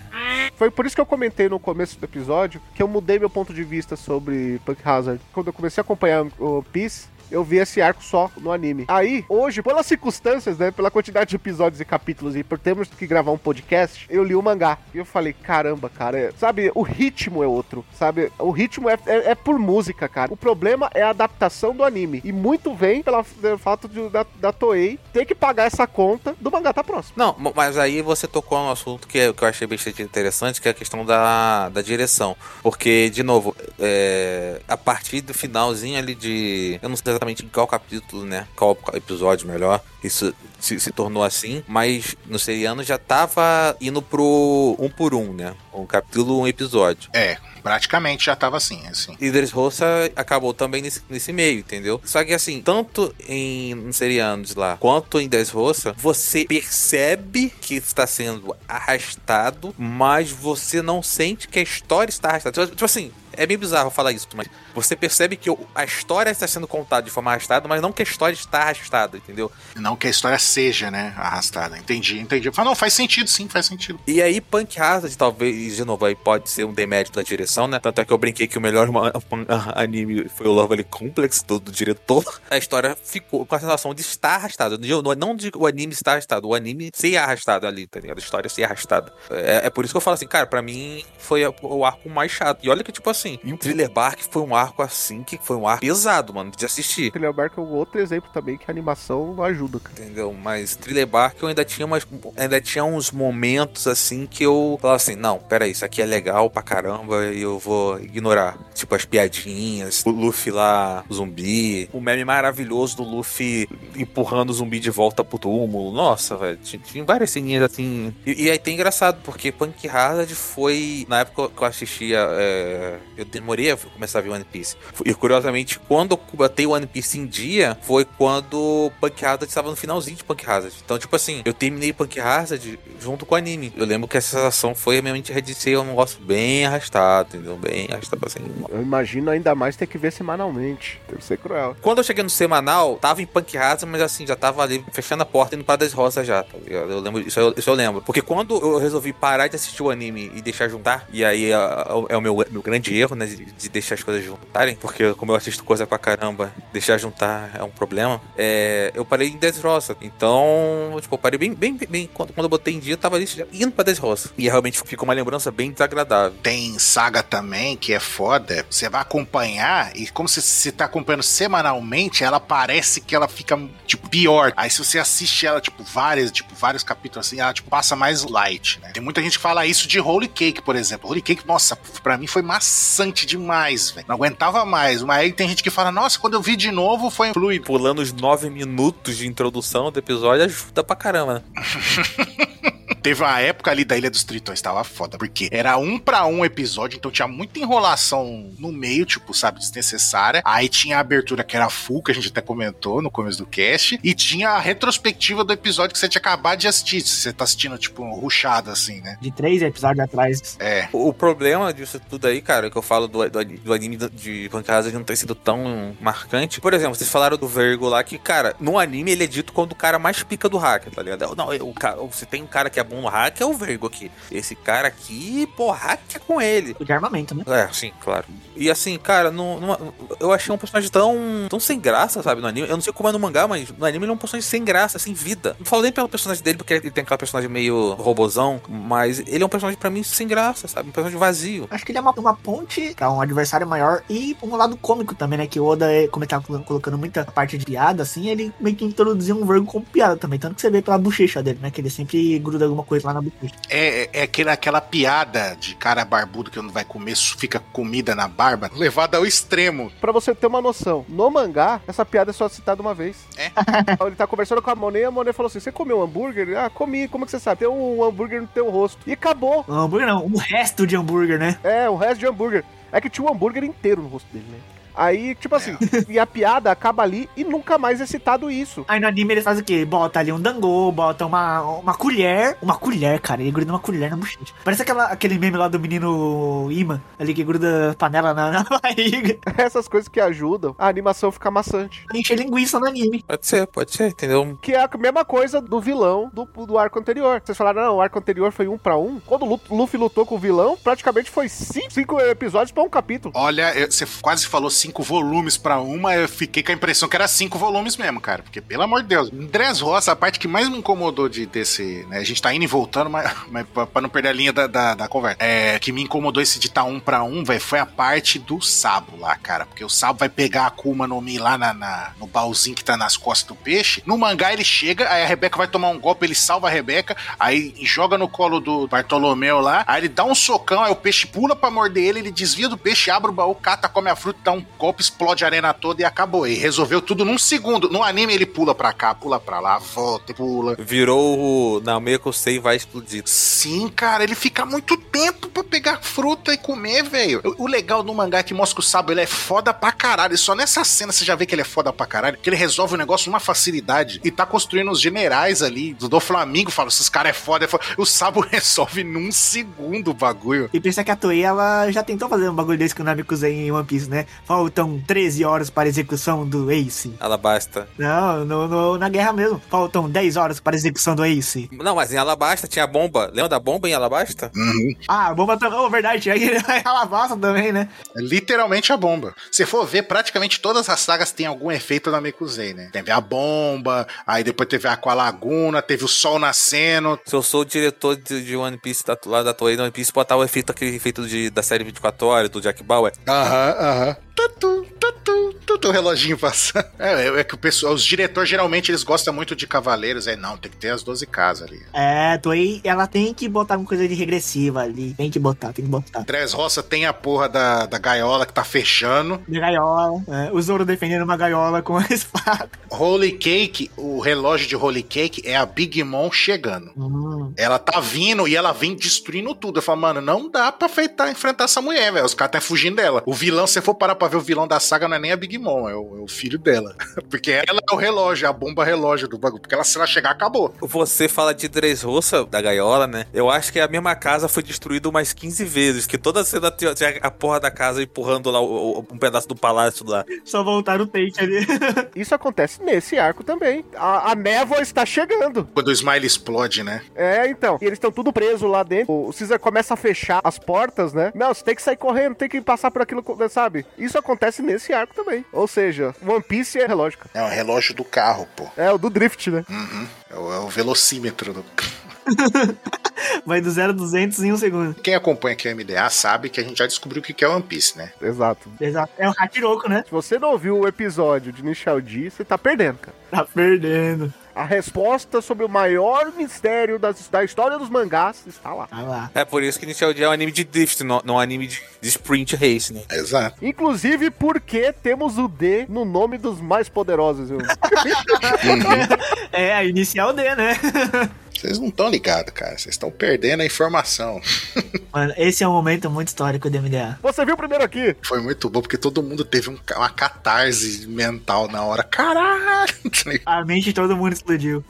Foi por isso que eu comentei no começo do episódio que eu mudei meu ponto de vista sobre Punk Hazard. Quando eu comecei a acompanhar o Peace, eu vi esse arco só no anime. Aí, hoje, pelas circunstâncias, né, pela quantidade de episódios e capítulos e por termos que gravar um podcast, eu li o mangá. E eu falei, caramba, cara, é- sabe, o ritmo é outro, sabe? O ritmo é, é, é por música, cara. O problema é a adaptação do anime. E muito vem pelo fato de, da, da Toei ter que pagar essa conta do mangá tá próximo. Não, mas aí você tocou no assunto que, é- que eu achei bastante interessante, que é a questão da, da direção. Porque, de novo, é, a partir do finalzinho ali de. Eu não sei exatamente em qual capítulo, né? Qual episódio melhor. Isso se, se tornou assim. Mas no seriano já tava indo pro um por um, né? Um capítulo, um episódio. É, praticamente já tava assim, assim. E Dressrosa acabou também nesse, nesse meio, entendeu? Só que assim, tanto em Serianos lá, quanto em Dressrosa, você percebe que está sendo arrastado, mas você não sente que a história está arrastada. Tipo, tipo assim, é meio bizarro falar isso, mas você percebe que a história está sendo contada de forma arrastada, mas não que a história está arrastada, entendeu? Não que a história seja, né, arrastada. Entendi, entendi. Fala, não, faz sentido, sim, faz sentido. E aí, Punk Hazard, talvez, de novo, aí pode ser um demérito da direção, né? Tanto é que eu brinquei que o melhor anime foi o Lovely Complex, do, do diretor. A história ficou com a sensação de estar arrastada. Não, não de o anime estar arrastado, o anime ser arrastado ali, tá ligado? A história ser arrastada. É, é por isso que eu falo assim, cara, pra mim foi o arco mais chato. E olha que, tipo assim, o Thriller Bark foi um arco assim, que foi um arco pesado, mano, de assistir. Thriller Bark é um outro exemplo também que a animação não ajuda, cara. Entendeu? Mas Thriller Bark eu ainda tinha umas, ainda tinha uns momentos assim que eu falava assim, não, peraí, isso aqui é legal pra caramba e eu vou ignorar. Tipo as piadinhas, o Luffy lá, o zumbi, o meme maravilhoso do Luffy empurrando o zumbi de volta pro túmulo. Nossa, velho, tinha, várias ceninhas assim. E, e aí tem engraçado, porque Punk Hazard foi, na época que eu assistia, é, eu demorei a começar a ver One Piece. E curiosamente, quando eu botei One Piece em dia, foi quando Punk Hazard estava no finalzinho de Punk Hazard. Então, tipo assim, eu terminei Punk Hazard junto com o anime. Eu lembro que a sensação foi realmente de ser um negócio bem arrastado, entendeu? Bem arrastado assim. Eu imagino ainda mais ter que ver semanalmente. Deve ser cruel. Quando eu cheguei no semanal, tava em Punk Hazard, mas assim, já tava ali fechando a porta e indo pra das rosas já, tá ligado? Eu lembro, isso eu, isso eu lembro. Porque quando eu resolvi parar de assistir o anime e deixar juntar, e aí é, é o meu, meu grande erro, né, de, de deixar as coisas juntarem, porque como eu assisto coisa pra caramba, deixar juntar é um problema, é, eu parei em Desroça. Então, tipo, eu parei bem, bem, bem, quando, quando eu botei em dia, eu tava ali indo pra Desroça. E realmente ficou uma lembrança bem desagradável. Tem saga também que é foda. Você vai acompanhar e como você, você tá acompanhando semanalmente, ela parece que ela fica, tipo, pior. Aí se você assiste ela, tipo, várias, tipo, vários capítulos assim, ela, tipo, passa mais light, né? Tem muita gente que fala isso de Holy Cake, por exemplo. Holy Cake, nossa, pra mim foi maçante demais, velho. Não aguentava mais. Mas aí tem gente que fala, nossa, quando eu vi de novo foi fluido. Pulando os nove minutos de introdução do episódio ajuda pra caramba, né? Teve uma época ali da Ilha dos Tritões, tava foda, porque era um pra um episódio, então tinha muita enrolação no meio, tipo, sabe, desnecessária. Aí tinha a abertura que era full, que a gente até comentou no começo do cast, e tinha a retrospectiva do episódio que você tinha acabado de assistir. Se você tá assistindo, tipo, ruchado assim, né? De três episódios atrás. É. O problema disso tudo aí, cara, que eu falo do, do, do anime de Hazard não ter sido tão marcante. Por exemplo, vocês falaram do Vergo lá, que, cara, no anime ele é dito quando o cara mais pica do hack, tá ligado? Não, o, ca- você tem um cara que é bom no hack, é o Vergo aqui. Esse cara aqui, pô, hack é com ele. De armamento, né? É, sim, claro. E assim, cara, não, não- eu achei um personagem tão, tão sem graça, sabe, no anime. Eu não sei como é no mangá, mas no anime ele é um personagem sem graça, sem vida. Não falo nem pelo personagem dele, porque ele tem aquela personagem meio robozão, mas ele é um personagem pra mim sem graça, sabe? Um personagem vazio. Acho que ele é uma, uma ponte pra um adversário maior e um lado cômico também, né? Que o Oda, é, como ele tava colo- colocando muita parte de piada, assim, ele meio que introduziu um vergo como piada também. Tanto que você vê pela bochecha dele, né? Que ele sempre gruda alguma coisa lá na bochecha. É, é, é aquele, aquela piada de cara barbudo que não vai comer, fica comida na barba, levada ao extremo. Pra você ter uma noção, no mangá, essa piada é só citada uma vez. É? Ele tá conversando com a Monet e a Monet falou assim: Você comeu um hambúrguer? Ele, Ah, comi. Como que você sabe? Tem um hambúrguer no teu rosto. E acabou. Um hambúrguer não, um resto de hambúrguer, né? É, o resto de hambúrguer. É que tinha um hambúrguer inteiro no rosto dele, né? Aí, tipo assim, e a piada acaba ali e nunca mais é citado isso. Aí no anime eles fazem o quê? Bota ali um dangô, bota uma, uma colher. Uma colher, cara. Ele gruda uma colher na bochecha. Parece aquela, aquele meme lá do menino Ima, ali que gruda panela na, na barriga. Essas coisas que ajudam a animação ficar maçante. Encher linguiça no anime. Pode ser, pode ser, entendeu? Que é a mesma coisa do vilão do, do arco anterior. Vocês falaram, não, o arco anterior foi um pra um. Quando o Lu- Luffy lutou com o vilão, praticamente foi cinco, cinco episódios pra um capítulo. Olha, você quase falou cinco volumes pra uma, eu fiquei com a impressão que era cinco volumes mesmo, cara. Porque, pelo amor de Deus, Dress Roça, a parte que mais me incomodou de, desse. Né, a gente tá indo e voltando, mas, mas pra, não perder a linha da, da, da conversa. É, que me incomodou esse de tá um pra um, velho, foi a parte do Sabo lá, cara. Porque o Sabo vai pegar a Akuma no Mi lá na, na- no baúzinho que tá nas costas do peixe. No mangá ele chega, aí a Rebeca vai tomar um golpe, ele salva a Rebeca, aí joga no colo do Bartolomeu lá, aí ele dá um socão, aí o peixe pula pra morder ele, ele desvia do peixe, abre o baú, cata, come a fruta, dá um golpe, explode a arena toda e acabou. E resolveu tudo num segundo. No anime ele pula pra cá, pula pra lá, volta, pula. Virou o Nameku Sei vai explodir. Sim, cara, ele fica muito tempo pra pegar fruta e comer, velho. O legal do mangá é que mostra que o Sabo ele é foda pra caralho. E só nessa cena você já vê que ele é foda pra caralho, que ele resolve o negócio numa facilidade e tá construindo os generais ali do, do Flamengo. Fala, esses caras é foda, é foda. O Sabo resolve num segundo o bagulho. E pensa que a Toei, ela já tentou fazer um bagulho desse com o Namekusei em One Piece, né? Faltam 13 horas para a execução do Ace. Alabasta. Não, no, no- na guerra mesmo. Faltam 10 horas para a execução do Ace. Não, mas em Alabasta tinha a bomba. Lembra da bomba em Alabasta? Uhum. Ah, a bomba também. Oh, verdade, a Alabasta também, né? É literalmente a bomba. Se for ver, praticamente todas as sagas têm algum efeito da Mekuzei, né? Teve a bomba, aí depois teve a Aqualaguna, teve o sol nascendo. Se eu sou o diretor de, de One Piece da, lá da Toei, One Piece, botar o efeito, aquele efeito de, da série 24 horas, do Jack Bauer. Aham, aham. Tatu, tatu, tatu, o reloginho passando. É, é, é que o pessoal, os diretores geralmente eles gostam muito de cavaleiros. É, não, tem que ter as 12 casas ali. É, a Toei, ela tem que botar alguma coisa de regressiva ali. Tem que botar, tem que botar. Dress Roça tem a porra da, da gaiola que tá fechando. De gaiola, é, o Zoro defendendo uma gaiola com a espada. Holy Cake, o relógio de Holy Cake é a Big Mom chegando. Hum. Ela tá vindo e ela vem destruindo tudo. Eu falo, mano, não dá pra feitar, enfrentar essa mulher, velho. Os caras tá fugindo dela. O vilão, se você for parar pra ver o vilão da saga, não é nem a Big Mom, é o, é o filho dela. Porque ela é o relógio, é a bomba relógio do bagulho. Porque ela, se ela chegar, acabou. Você fala de Dressrosa, da gaiola, né? Eu acho que a mesma casa foi destruída umas 15 vezes, que toda cena tinha a porra da casa empurrando lá o- o- um pedaço do palácio lá. Só voltaram o Tate ali. Isso acontece nesse arco também. A, a névoa está chegando. Quando o Smile explode, né? É, então. E eles estão tudo presos lá dentro. O Caesar começa a fechar as portas, né? Não, você tem que sair correndo, tem que passar por aquilo, sabe? Isso acontece nesse arco também. Ou seja, One Piece é relógio. É o relógio do carro, pô. É o do Drift, né? Uhum. É o, é o velocímetro do. Vai do 0 a 200 em um segundo. Quem acompanha aqui o MDA sabe que a gente já descobriu o que que é One Piece, né? Exato. Exato. É o Hachiroku, né? Se você não ouviu o episódio de Nishal D, você tá perdendo, cara. Tá perdendo. A resposta sobre o maior mistério das- da história dos mangás está lá. Tá lá. É por isso que Initial D é um anime de drift, não, não é um anime de, de sprint race, né? Exato. Inclusive porque temos o D no nome dos mais poderosos. viu? É, a inicial D, né? Vocês não estão ligados, cara. Vocês estão perdendo a informação. Mano, esse é um momento muito histórico do MDA. Você viu primeiro aqui? Foi muito bom, porque todo mundo teve um uma catarse mental na hora. Caralho! A mente de todo mundo explodiu.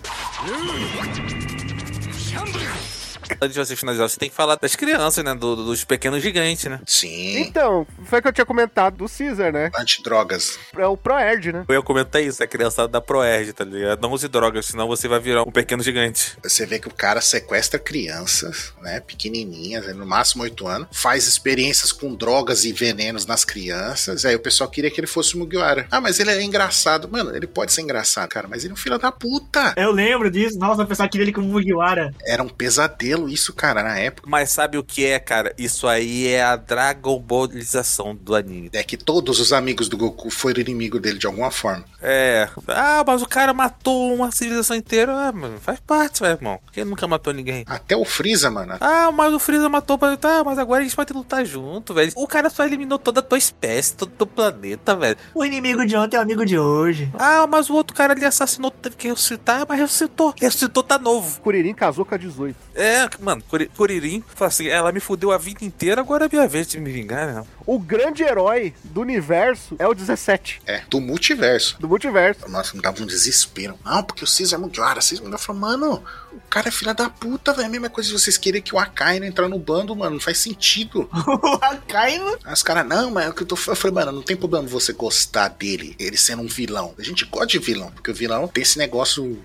Antes de você finalizar, você tem que falar das crianças, né? Do- dos pequenos gigantes, né? Sim. Então, foi o que eu tinha comentado do Caesar, né? Antidrogas. É o Proerd, né? Eu ia comentar isso, a criançada da Proerd, tá ligado? Não use drogas, senão você vai virar um pequeno gigante. Você vê que o cara sequestra crianças, né? Pequenininhas, no máximo 8 anos. Faz experiências com drogas e venenos nas crianças. Aí o pessoal queria que ele fosse o Mugiwara. Ah, mas ele é engraçado. Mano, ele pode ser engraçado, cara, mas ele é um filho da puta. Eu lembro disso. Nossa, o pessoal queria ele como Mugiwara. Era um pesadelo cabelo isso, cara, na época. Mas sabe o que é, cara? Isso aí é a Dragon Ballização do anime. É que todos os amigos do Goku foram inimigo dele de alguma forma. É. Ah, mas o cara matou uma civilização inteira. Ah, mano, faz parte, meu irmão. Quem nunca matou ninguém? Até o Freeza, mano. Ah, mas o Freeza matou pra. Tá, mas agora a gente pode lutar junto, velho. O cara só eliminou toda a tua espécie, todo o teu planeta, velho. O inimigo de ontem é o amigo de hoje. Ah, mas o outro cara ali assassinou, teve que ressuscitar, mas ressuscitou. Ressuscitou, tá novo. Kuririn casou com a 18. É, mano, Curi- Kuririn, fala assim, ela me fudeu a vida inteira, agora é minha vez de me vingar, né? O grande herói do universo é o 17, É, do multiverso. do multiverso. Nossa, me dava um desespero. Não, porque o Caesar é muito raro. Caesar eu falei, mano, o cara é filha da puta, velho. A mesma coisa se vocês querem que o Akainu entrar no bando, mano. Não faz sentido. O Akainu. Aí os caras, não, mas é o que eu tô falando. Eu falei, mano, não tem problema você gostar dele, ele sendo um vilão. A gente gosta de vilão, porque o vilão tem esse negócio,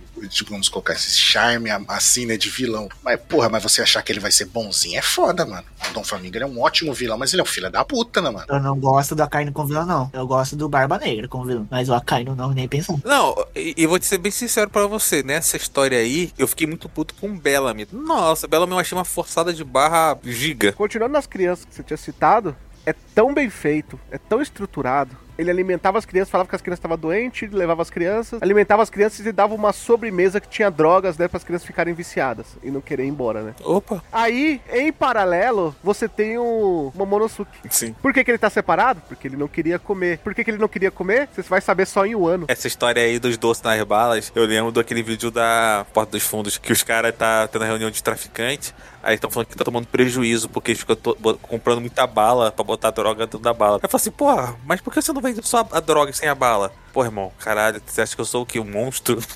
vamos colocar esse charme assim, né, de vilão. Mas, porra, mas você achar que ele vai ser bonzinho é foda, mano. O Dom Flamingo ele é um ótimo vilão, mas ele é um filho da puta, mano? Eu não gosto do Akainu como vilão, não. Eu gosto do Barba Negra como vilão. Mas o Akainu não, nem pensando. Não, e, e vou te ser bem sincero pra você, nessa história aí, eu fiquei muito puto com o Bellamy. Nossa, Bellamy eu achei uma forçada de barra giga. Continuando nas crianças que você tinha citado, é tão bem feito, é tão estruturado. Ele alimentava as crianças, falava que as crianças estavam doentes, levava as crianças, alimentava as crianças e dava uma sobremesa que tinha drogas, né, para as crianças ficarem viciadas e não querer ir embora, né? Opa, Aí, em paralelo, você tem o Momonosuke. sim. Por que, que ele tá separado? Porque ele não queria comer. Por que, que ele não queria comer? Você vai saber só em um ano. Essa história aí dos doces nas balas, eu lembro daquele vídeo da Porta dos Fundos, que os caras tá tendo reunião de traficante, aí estão falando que tá tomando prejuízo porque bo- comprando muita bala pra botar droga dentro da bala. Aí eu falo assim, porra, mas por que você não vende só a droga sem a bala? Pô, irmão, caralho, você acha que eu sou o quê? Um monstro?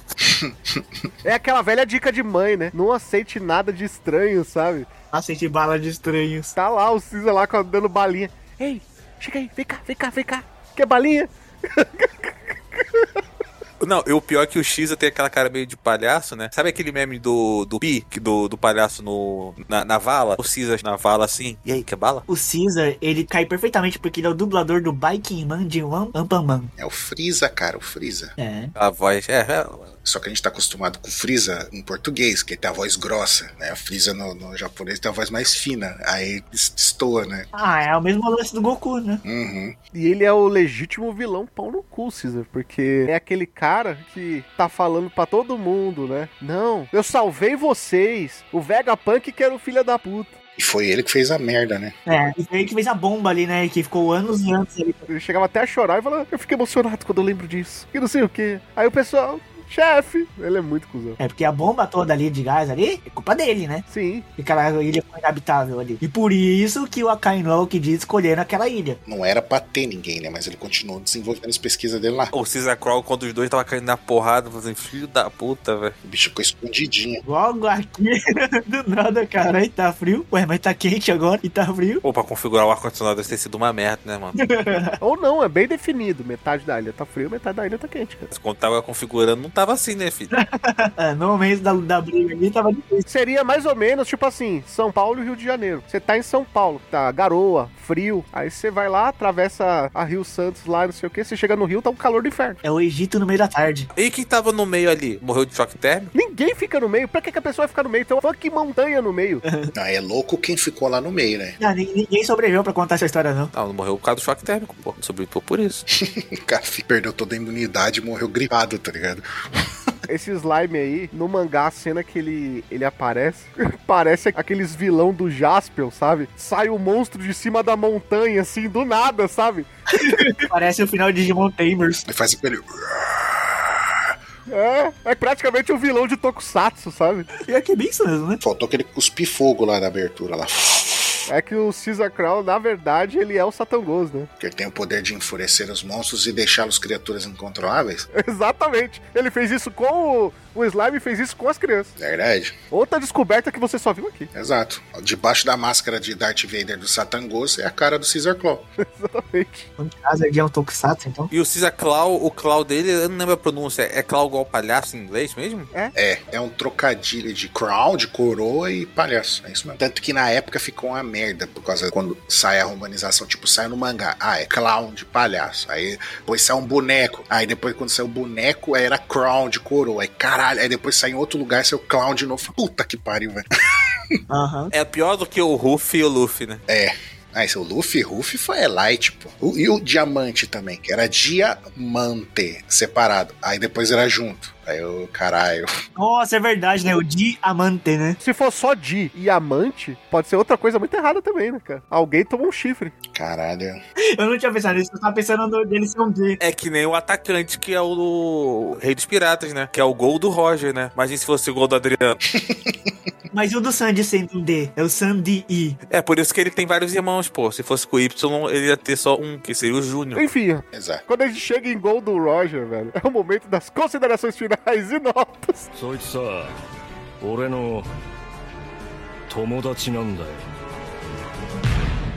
É aquela velha dica de mãe, né? Não aceite nada de estranho, sabe? Aceite bala de estranhos. Tá lá o Cisa lá dando balinha. Ei, chega aí, vem cá, vem cá, vem cá. Quer balinha? Não, e o pior é que o X tem aquela cara meio de palhaço, né? Sabe aquele meme do, do Pi, que do, do palhaço no, na, na vala? O Caesar na vala assim. E aí, quer bala? O Caesar, ele cai perfeitamente porque ele é o dublador do Biking Man de One Ampan Man. É o Freeza, cara, o Freeza. É. A voz. É, é, Só que a gente tá acostumado com o Freeza em português, que ele tem a voz grossa, né? O Freeza no, no japonês tem a voz mais fina. Aí destoa, né? Ah, é o mesmo lance do Goku, né? Uhum. E ele é o legítimo vilão pau no cu, Caesar, porque é aquele cara que tá falando pra todo mundo, né? Não, eu salvei vocês. O Vegapunk que era o filho da puta. E foi ele que fez a merda, né? É. E foi ele que fez a bomba ali, né? Que ficou anos e anos ali. Ele chegava até a chorar e falava, eu fiquei emocionado quando eu lembro disso. E não sei o que. Aí o pessoal, chefe, ele é muito cuzão. É porque a bomba toda ali de gás ali é culpa dele, né? Sim, E aquela ilha foi inabitável ali. E por isso que o Akainu que diz escolher naquela ilha. Não era pra ter ninguém, né? Mas ele continuou desenvolvendo as pesquisas dele lá. O Caesar Crawl, quando os dois tava caindo na porrada, falando assim, filho da puta, velho. O bicho ficou escondidinho. Logo aqui, do nada, cara. Aí tá frio. Ué, mas tá quente agora e tá frio. Pô, pra configurar o ar-condicionado deve ter sido uma merda, né, mano? ou não, é bem definido. Metade da ilha tá frio, metade da ilha tá quente, cara. Quando tava configurando, não tava assim, né, filho? É, no momento da, da briga ali tava difícil. Seria mais ou menos, tipo assim, São Paulo e Rio de Janeiro. Você tá em São Paulo, tá garoa, frio. Aí você vai lá, atravessa a Rio Santos lá, não sei o que. Você chega no Rio, tá um calor do inferno. É o Egito no meio da tarde. E quem tava no meio ali? Morreu de choque térmico? Ninguém fica no meio. Pra que, que a pessoa vai ficar no meio? Tem uma fucking montanha no meio. Ah, é louco quem ficou lá no meio, né? Ah, ni- ninguém sobreviveu pra contar essa história, não. Não, não morreu por causa do choque térmico, pô. Sobreviveu por isso. O cara perdeu toda a imunidade e morreu gripado, tá ligado? Esse slime aí, no mangá, a cena que ele, ele aparece, parece aqueles vilão do Jaspion, sabe? Sai o monstro de cima da montanha, assim, do nada, sabe? Parece o final de Digimon Tamers. Ele faz aquele. É, é praticamente um vilão de Tokusatsu, sabe? E aqui é bem isso mesmo, né? Faltou aquele cuspir fogo lá na abertura lá. É que o Caesar Crown, na verdade, ele é o Satangos, né? Porque ele tem o poder de enfurecer os monstros e deixá-los criaturas incontroláveis. Exatamente. Ele fez isso com o... O Slime fez isso com as crianças. Verdade. Outra descoberta que você só viu aqui. Exato. Debaixo da máscara de Darth Vader do Satangos é a cara do Caesar Claw. Exatamente. No caso, ele é um Tokusatsu, então. E o Caesar Claw, o Claw dele, eu não lembro a pronúncia. É Claw igual palhaço em inglês mesmo? É, é um trocadilho de crown, de coroa e palhaço. É isso mesmo. Tanto que na época ficou uma merda, por causa quando sai a romanização, tipo, sai no mangá. Ah, é clown de palhaço. Aí depois sai um boneco. Aí depois, quando saiu o boneco, era crown de coroa. Aí caralho, aí depois sai em outro lugar, saiu clown de novo. Puta que pariu, velho. Aham. É pior do que o Ruffy e o Luffy, né? É. Ah, esse é o Luffy, Ruffy foi Elite, pô. O- e o Diamante também, que era Diamante, separado. Aí depois era junto. Aí eu, caralho. Nossa, é verdade, né? O diamante, né? Se for só Di e amante, pode ser outra coisa muito errada também, né, cara? Alguém tomou um chifre. Caralho. Eu não tinha pensado nisso, eu tava pensando no- dele ser um D. É que nem o atacante, que é o Rei dos Piratas, né? Que é o gol do Roger, né? Imagina se fosse o gol do Adriano. Mas e o do Sandy sendo um D? É o Sandy I. É por isso que ele tem vários irmãos, pô. Se fosse com o Y, ele ia ter só um, que seria o Júnior. Enfim, Exato. quando a gente chega em gol do Roger, velho, é o momento das considerações finais e notas. そいつさ俺の友達なんだよ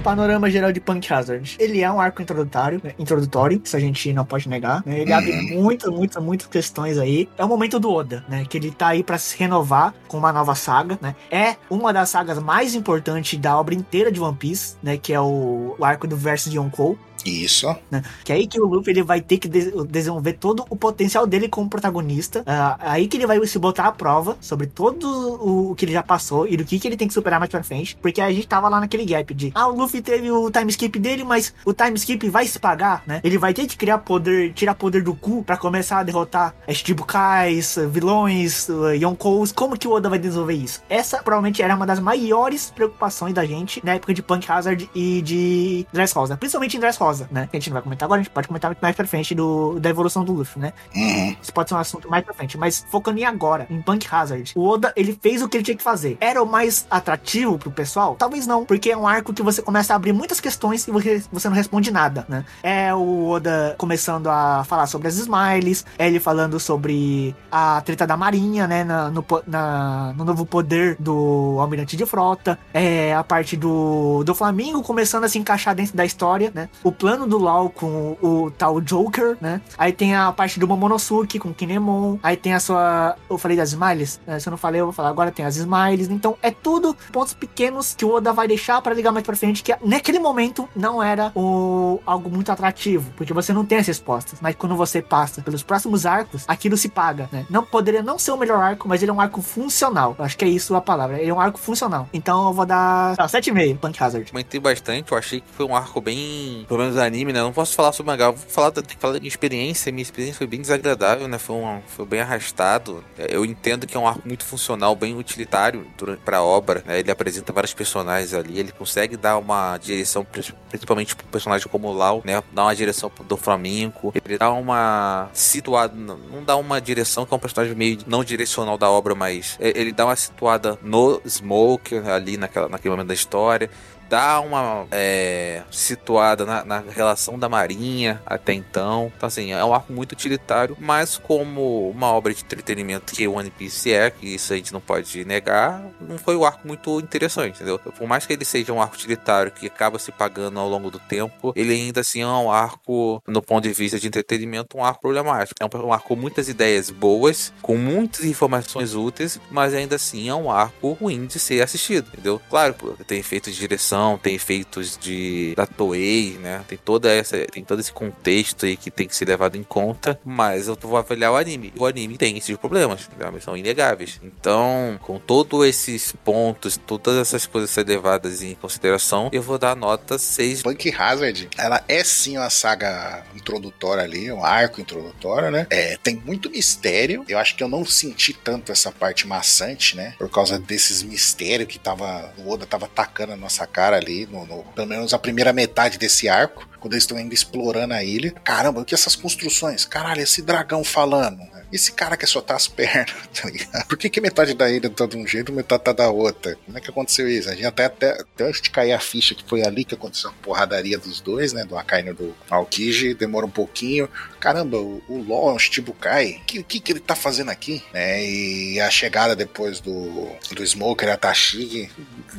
Panorama geral de Punk Hazard. Ele é um arco introdutório, né? introdutório, isso a gente não pode negar. né? Ele abre muitas, muitas, muitas questões aí. É o momento do Oda, né? Que ele tá aí pra se renovar com uma nova saga, né? É uma das sagas mais importantes da obra inteira de One Piece, né? Que é o, o arco do verso de Yonkou. Isso. né? Que é aí que o Luffy ele vai ter que de- desenvolver todo o potencial dele como protagonista. Ah, aí que ele vai se botar à prova sobre todo o, o que ele já passou e do que, que ele tem que superar mais pra frente. Porque a gente tava lá naquele gap de ah, o Luffy teve o time skip dele, mas o time skip vai se pagar, né? Ele vai ter que criar poder, tirar poder do cu pra começar a derrotar Shichibukais, vilões, uh, Yonkous. Como que o Oda vai desenvolver isso? Essa provavelmente era uma das maiores preocupações da gente na época de Punk Hazard e de Dressrosa. Principalmente em Dressrosa, né? Que a gente não vai comentar agora, a gente pode comentar muito mais pra frente do, da evolução do Luffy, né? Uhum. Isso pode ser um assunto mais pra frente, mas focando em agora, em Punk Hazard, o Oda, ele fez o que ele tinha que fazer. Era o mais atrativo pro pessoal? Talvez não, porque é um arco que você começa a abrir muitas questões e você, você não responde nada, né? É o Oda começando a falar sobre as Smiles, é ele falando sobre a treta da Marinha, né? Na, no, na- no novo poder do Almirante de Frota, é a parte do, do Flamingo começando a se encaixar dentro da história, né? O plano do Lau com o, tal Joker, né? Aí tem a parte do Momonosuke com o Kinemon, aí tem a sua... Eu falei das Smiles? né? Se eu não falei, eu vou falar agora, tem as Smiles. Então, é tudo pontos pequenos que o Oda vai deixar pra ligar mais pra frente, que naquele momento não era o, algo muito atrativo, porque você não tem as respostas. Mas quando você passa pelos próximos arcos, aquilo se paga, né? Não poderia não ser o melhor arco, mas ele é um arco funcional. Eu acho que é isso a palavra. Ele é um arco funcional. Então eu vou dar ah, 7,5, Punk Hazard. Comentei bastante, eu achei que foi um arco bem. Pelo menos anime, né? Não posso falar sobre mangá, eu vou falar, da- falar minha experiência. Minha experiência foi bem desagradável, né? Foi, um, foi bem arrastado. Eu entendo que é um arco muito funcional, bem utilitário durante, pra obra. né? Ele apresenta vários personagens ali, ele consegue dar uma direção, pri- principalmente pro personagem como o Lau, né? Dar uma direção do Flamengo. Ele dá uma situada, não dá uma direção que é um personagem meio não direcional da obra, mas ele dá uma situada no Smoke ali naquela, naquele momento da história dá uma é, situada na, na relação da Marinha até então. Então, assim, é um arco muito utilitário, mas como uma obra de entretenimento que One Piece é, que isso a gente não pode negar, não foi um arco muito interessante, entendeu? Por mais que ele seja um arco utilitário que acaba se pagando ao longo do tempo, ele ainda assim é um arco, no ponto de vista de entretenimento, um arco problemático. É um, um arco com muitas ideias boas, com muitas informações úteis, mas ainda assim é um arco ruim de ser assistido, entendeu? Claro, tem efeitos de direção, tem efeitos de da Toei, né? Tem toda essa, tem todo esse contexto aí que tem que ser levado em conta, mas eu vou avaliar o anime. O anime tem esses problemas, né? são inegáveis. Então, com todos esses pontos, todas essas coisas ser levadas em consideração, eu vou dar nota 6. Punk Hazard, ela é sim uma saga introdutória ali, um arco introdutório, né? É, tem muito mistério. Eu acho que eu não senti tanto essa parte maçante, né? Por causa desses mistérios que tava. O Oda tava atacando a nossa cara ali, no, no- pelo menos a primeira metade desse arco. Quando eles estão ainda explorando a ilha. Caramba, o que essas construções? Caralho, esse dragão falando. né? Esse cara quer soltar as pernas, tá ligado? Por que, que metade da ilha tá de um jeito e metade tá da outra? Como é que aconteceu isso? A gente até, até, até antes de cair a ficha que foi ali que aconteceu a porradaria dos dois, né? Do Akainu e do Aokiji, demora um pouquinho. Caramba, o, o LOL é um Shichibukai. O que, que, que ele tá fazendo aqui? Né? E a chegada depois do, do Smoker a Tashigi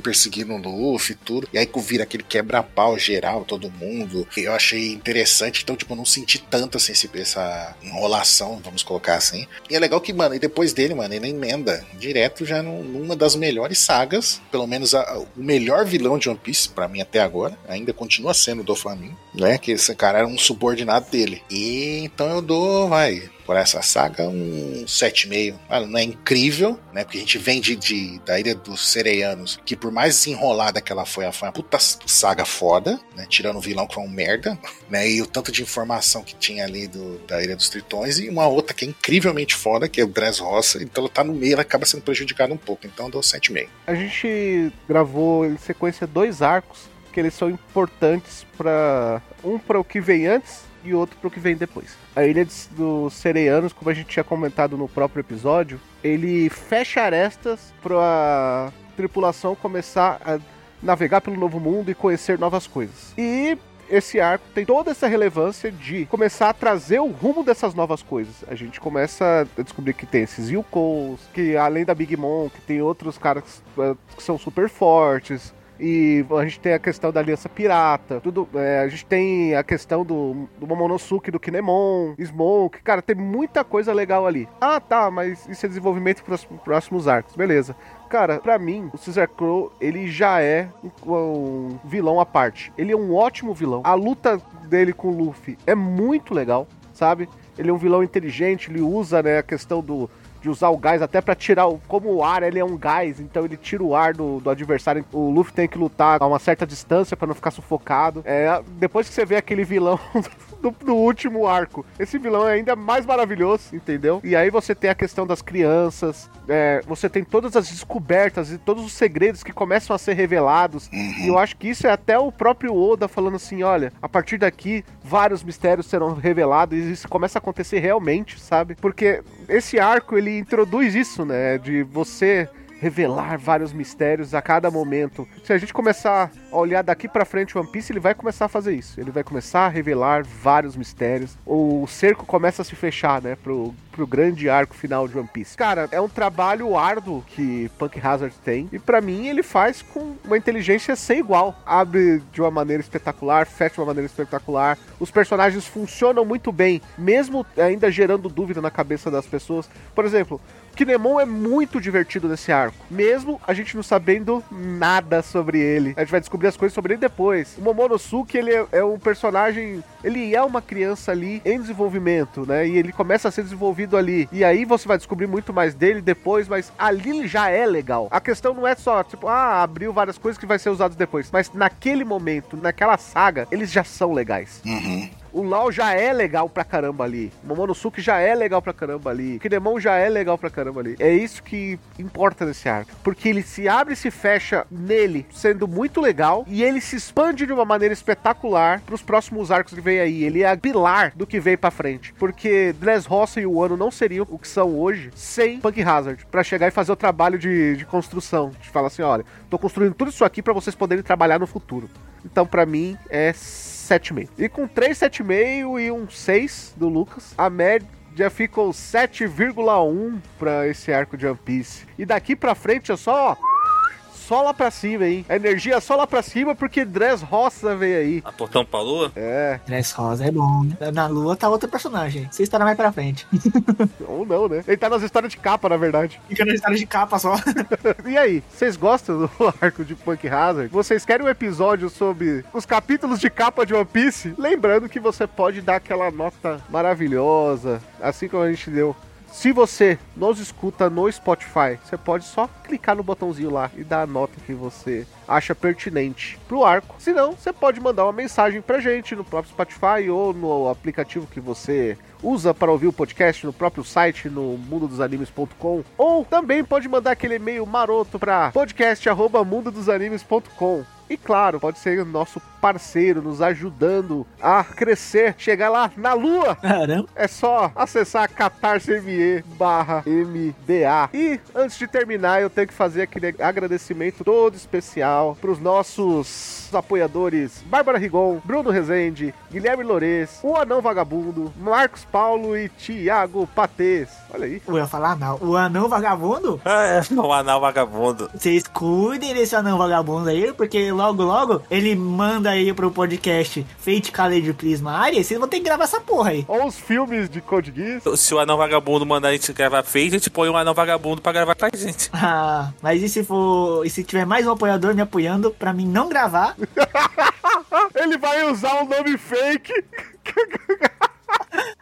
perseguindo o Luffy e tudo. E aí que vira aquele quebra-pau geral, todo mundo. eu achei interessante, então, tipo, eu não senti tanto, assim, essa enrolação, vamos colocar assim. E é legal que, mano, e depois dele, mano, ele emenda direto já num- numa das melhores sagas, pelo menos a- o melhor vilão de One Piece, pra mim até agora, ainda continua sendo do Flamengo, né? Que esse cara era um subordinado dele. E então eu dou, vai, por essa saga, um 7,5. Ah, Não é incrível, né? Porque a gente vem de, de- da Ilha dos Sereianos, que por mais desenrolada que ela foi, ela foi uma puta saga foda, né? Tirando o vilão que foi um merda, né? E o tanto de informação que tinha ali do, da Ilha dos Tritões, e uma outra que é incrivelmente foda, que é o Dressrosa. Então ela tá no meio, ela acaba sendo prejudicada um pouco. Então eu dou 7,5. A gente gravou em sequência dois arcos que eles são importantes para um para o que vem antes e outro para o que vem depois. A Ilha dos Sereianos, como a gente tinha comentado no próprio episódio, ele fecha arestas para a tripulação começar a navegar pelo novo mundo e conhecer novas coisas. E esse arco tem toda essa relevância de começar a trazer o rumo dessas novas coisas. A gente começa a descobrir que tem esses Yukos, que além da Big Mom, que tem outros caras eh, que são super fortes. E a gente tem a questão da Aliança Pirata, tudo, é, a gente tem a questão do, do Momonosuke, do Kinemon, Smoke, cara, tem muita coisa legal ali. Ah, tá, mas isso é desenvolvimento para os próximos arcos, beleza. Cara, pra mim, o Caesar Crow, ele já é um, vilão à parte. Ele é um ótimo vilão. A luta dele com o Luffy é muito legal, sabe? Ele é um vilão inteligente, ele usa, né, a questão do de usar o gás até pra tirar o. Como o ar ele é um gás, então ele tira o ar do, do adversário. O Luffy tem que lutar a uma certa distância pra não ficar sufocado. É, depois que você vê aquele vilão do, último arco, esse vilão é ainda mais maravilhoso, entendeu? E aí você tem a questão das crianças, é, você tem todas as descobertas e todos os segredos que começam a ser revelados. E eu acho que isso é até o próprio Oda falando assim: olha, a partir daqui vários mistérios serão revelados e isso começa a acontecer realmente, sabe? Porque esse arco ele introduz isso, né? De você revelar vários mistérios a cada momento. Se a gente começar a olhar daqui pra frente One Piece, ele vai começar a fazer isso. Ele vai começar a revelar vários mistérios. O cerco começa a se fechar, né, pro, pro grande arco final de One Piece. Cara, é um trabalho árduo que Punk Hazard tem e pra mim ele faz com uma inteligência sem igual. Abre de uma maneira espetacular, fecha de uma maneira espetacular. Os personagens funcionam muito bem, mesmo ainda gerando dúvida na cabeça das pessoas. Por exemplo, Kinemon é muito divertido nesse arco, mesmo a gente não sabendo nada sobre ele. A gente vai descobrir as coisas sobre ele depois. O Momonosuke, ele é, é um personagem, ele é uma criança ali em desenvolvimento, né? E ele começa a ser desenvolvido ali. E aí você vai descobrir muito mais dele depois, mas ali ele já é legal. A questão não é só, tipo, ah, abriu várias coisas que vai ser usadas depois, mas naquele momento, naquela saga, eles já são legais. Uhum. O Lau já é legal pra caramba ali. O Momonosuke já é legal pra caramba ali. O Kinemon já é legal pra caramba ali. É isso que importa nesse arco. Porque ele se abre e se fecha nele, sendo muito legal. E ele se expande de uma maneira espetacular pros próximos arcos que vem aí. Ele é pilar do que vem pra frente. Porque Dressrosa e o Ano não seriam o que são hoje sem Punk Hazard. Pra chegar e fazer o trabalho de, de construção. De falar assim: olha, tô construindo tudo isso aqui pra vocês poderem trabalhar no futuro. Então, pra mim, é 7,5. E com 3, 7,5 e um 6 do Lucas, a média ficou 7,1 pra esse arco de One Piece. E daqui pra frente é só, ó, só lá pra cima, hein? A energia é só lá pra cima porque Dress Roça veio aí. Aportão pra lua? É, Dress Rosa é bom. né? Na lua tá outro personagem. Você estará mais pra frente. ou não, né? Ele tá nas histórias de capa, na verdade. Fica na história de capa só. E aí, vocês gostam do arco de Punk Hazard? Vocês querem um episódio sobre os capítulos de capa de One Piece? Lembrando que você pode dar aquela nota maravilhosa, assim como a gente deu. Se você nos escuta no Spotify, você pode só clicar no botãozinho lá e dar a nota que você acha pertinente pro arco. Se não, você pode mandar uma mensagem pra gente no próprio Spotify ou no aplicativo que você usa para ouvir o podcast no próprio site no mundodosanimes.com ou também pode mandar aquele e-mail maroto para podcast@mundodosanimes.com. E claro, pode ser nosso parceiro nos ajudando a crescer, chegar lá na lua. Caramba. É só acessar catarse.me barra MDA. E antes de terminar, eu tenho que fazer aquele agradecimento todo especial para os nossos apoiadores Bárbara Rigon, Bruno Rezende, Guilherme Lores, o Anão Vagabundo, Marcos Paulo e Thiago Patês. Olha aí. Eu ia falar não. O anão vagabundo? Ah, é. O anal vagabundo. Vocês cuidem desse anão vagabundo aí, porque logo, logo, ele manda aí pro podcast Fate Kaleid Prisma área, vocês vão ter que gravar essa porra aí. Ou os filmes de Code Geass. Se o anão vagabundo mandar a gente gravar feio, a gente põe um anão vagabundo pra gravar com a gente. Ah, mas e se for. E se tiver mais um apoiador me apoiando pra mim não gravar? Ele vai usar um nome fake.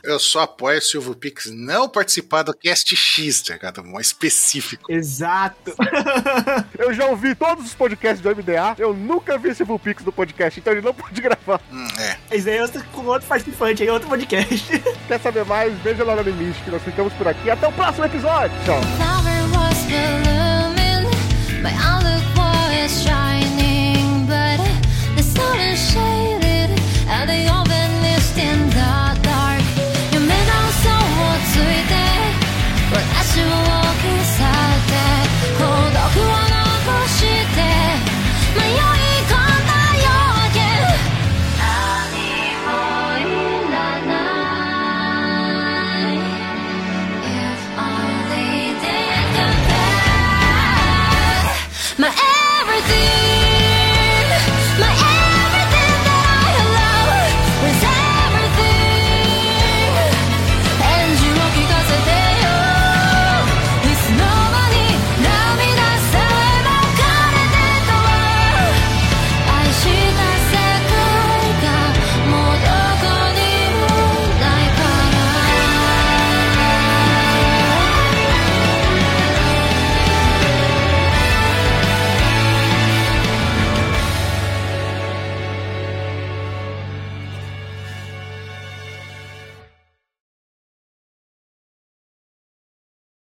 Eu só apoio o Silvio Pix não participar do Cast X, tá ligado? Mais específico. Exato. eu já ouvi todos os podcasts do MDA, eu nunca vi Silvio Pix no podcast, então ele não pode gravar. Hum, é. Isso aí é outro, com outro participante, aí outro podcast. Quer saber mais? Veja lá no Limite, que nós ficamos por aqui. Até o próximo episódio. Tchau. shining, but the sun is shaded, and ついて私を消されて孤独を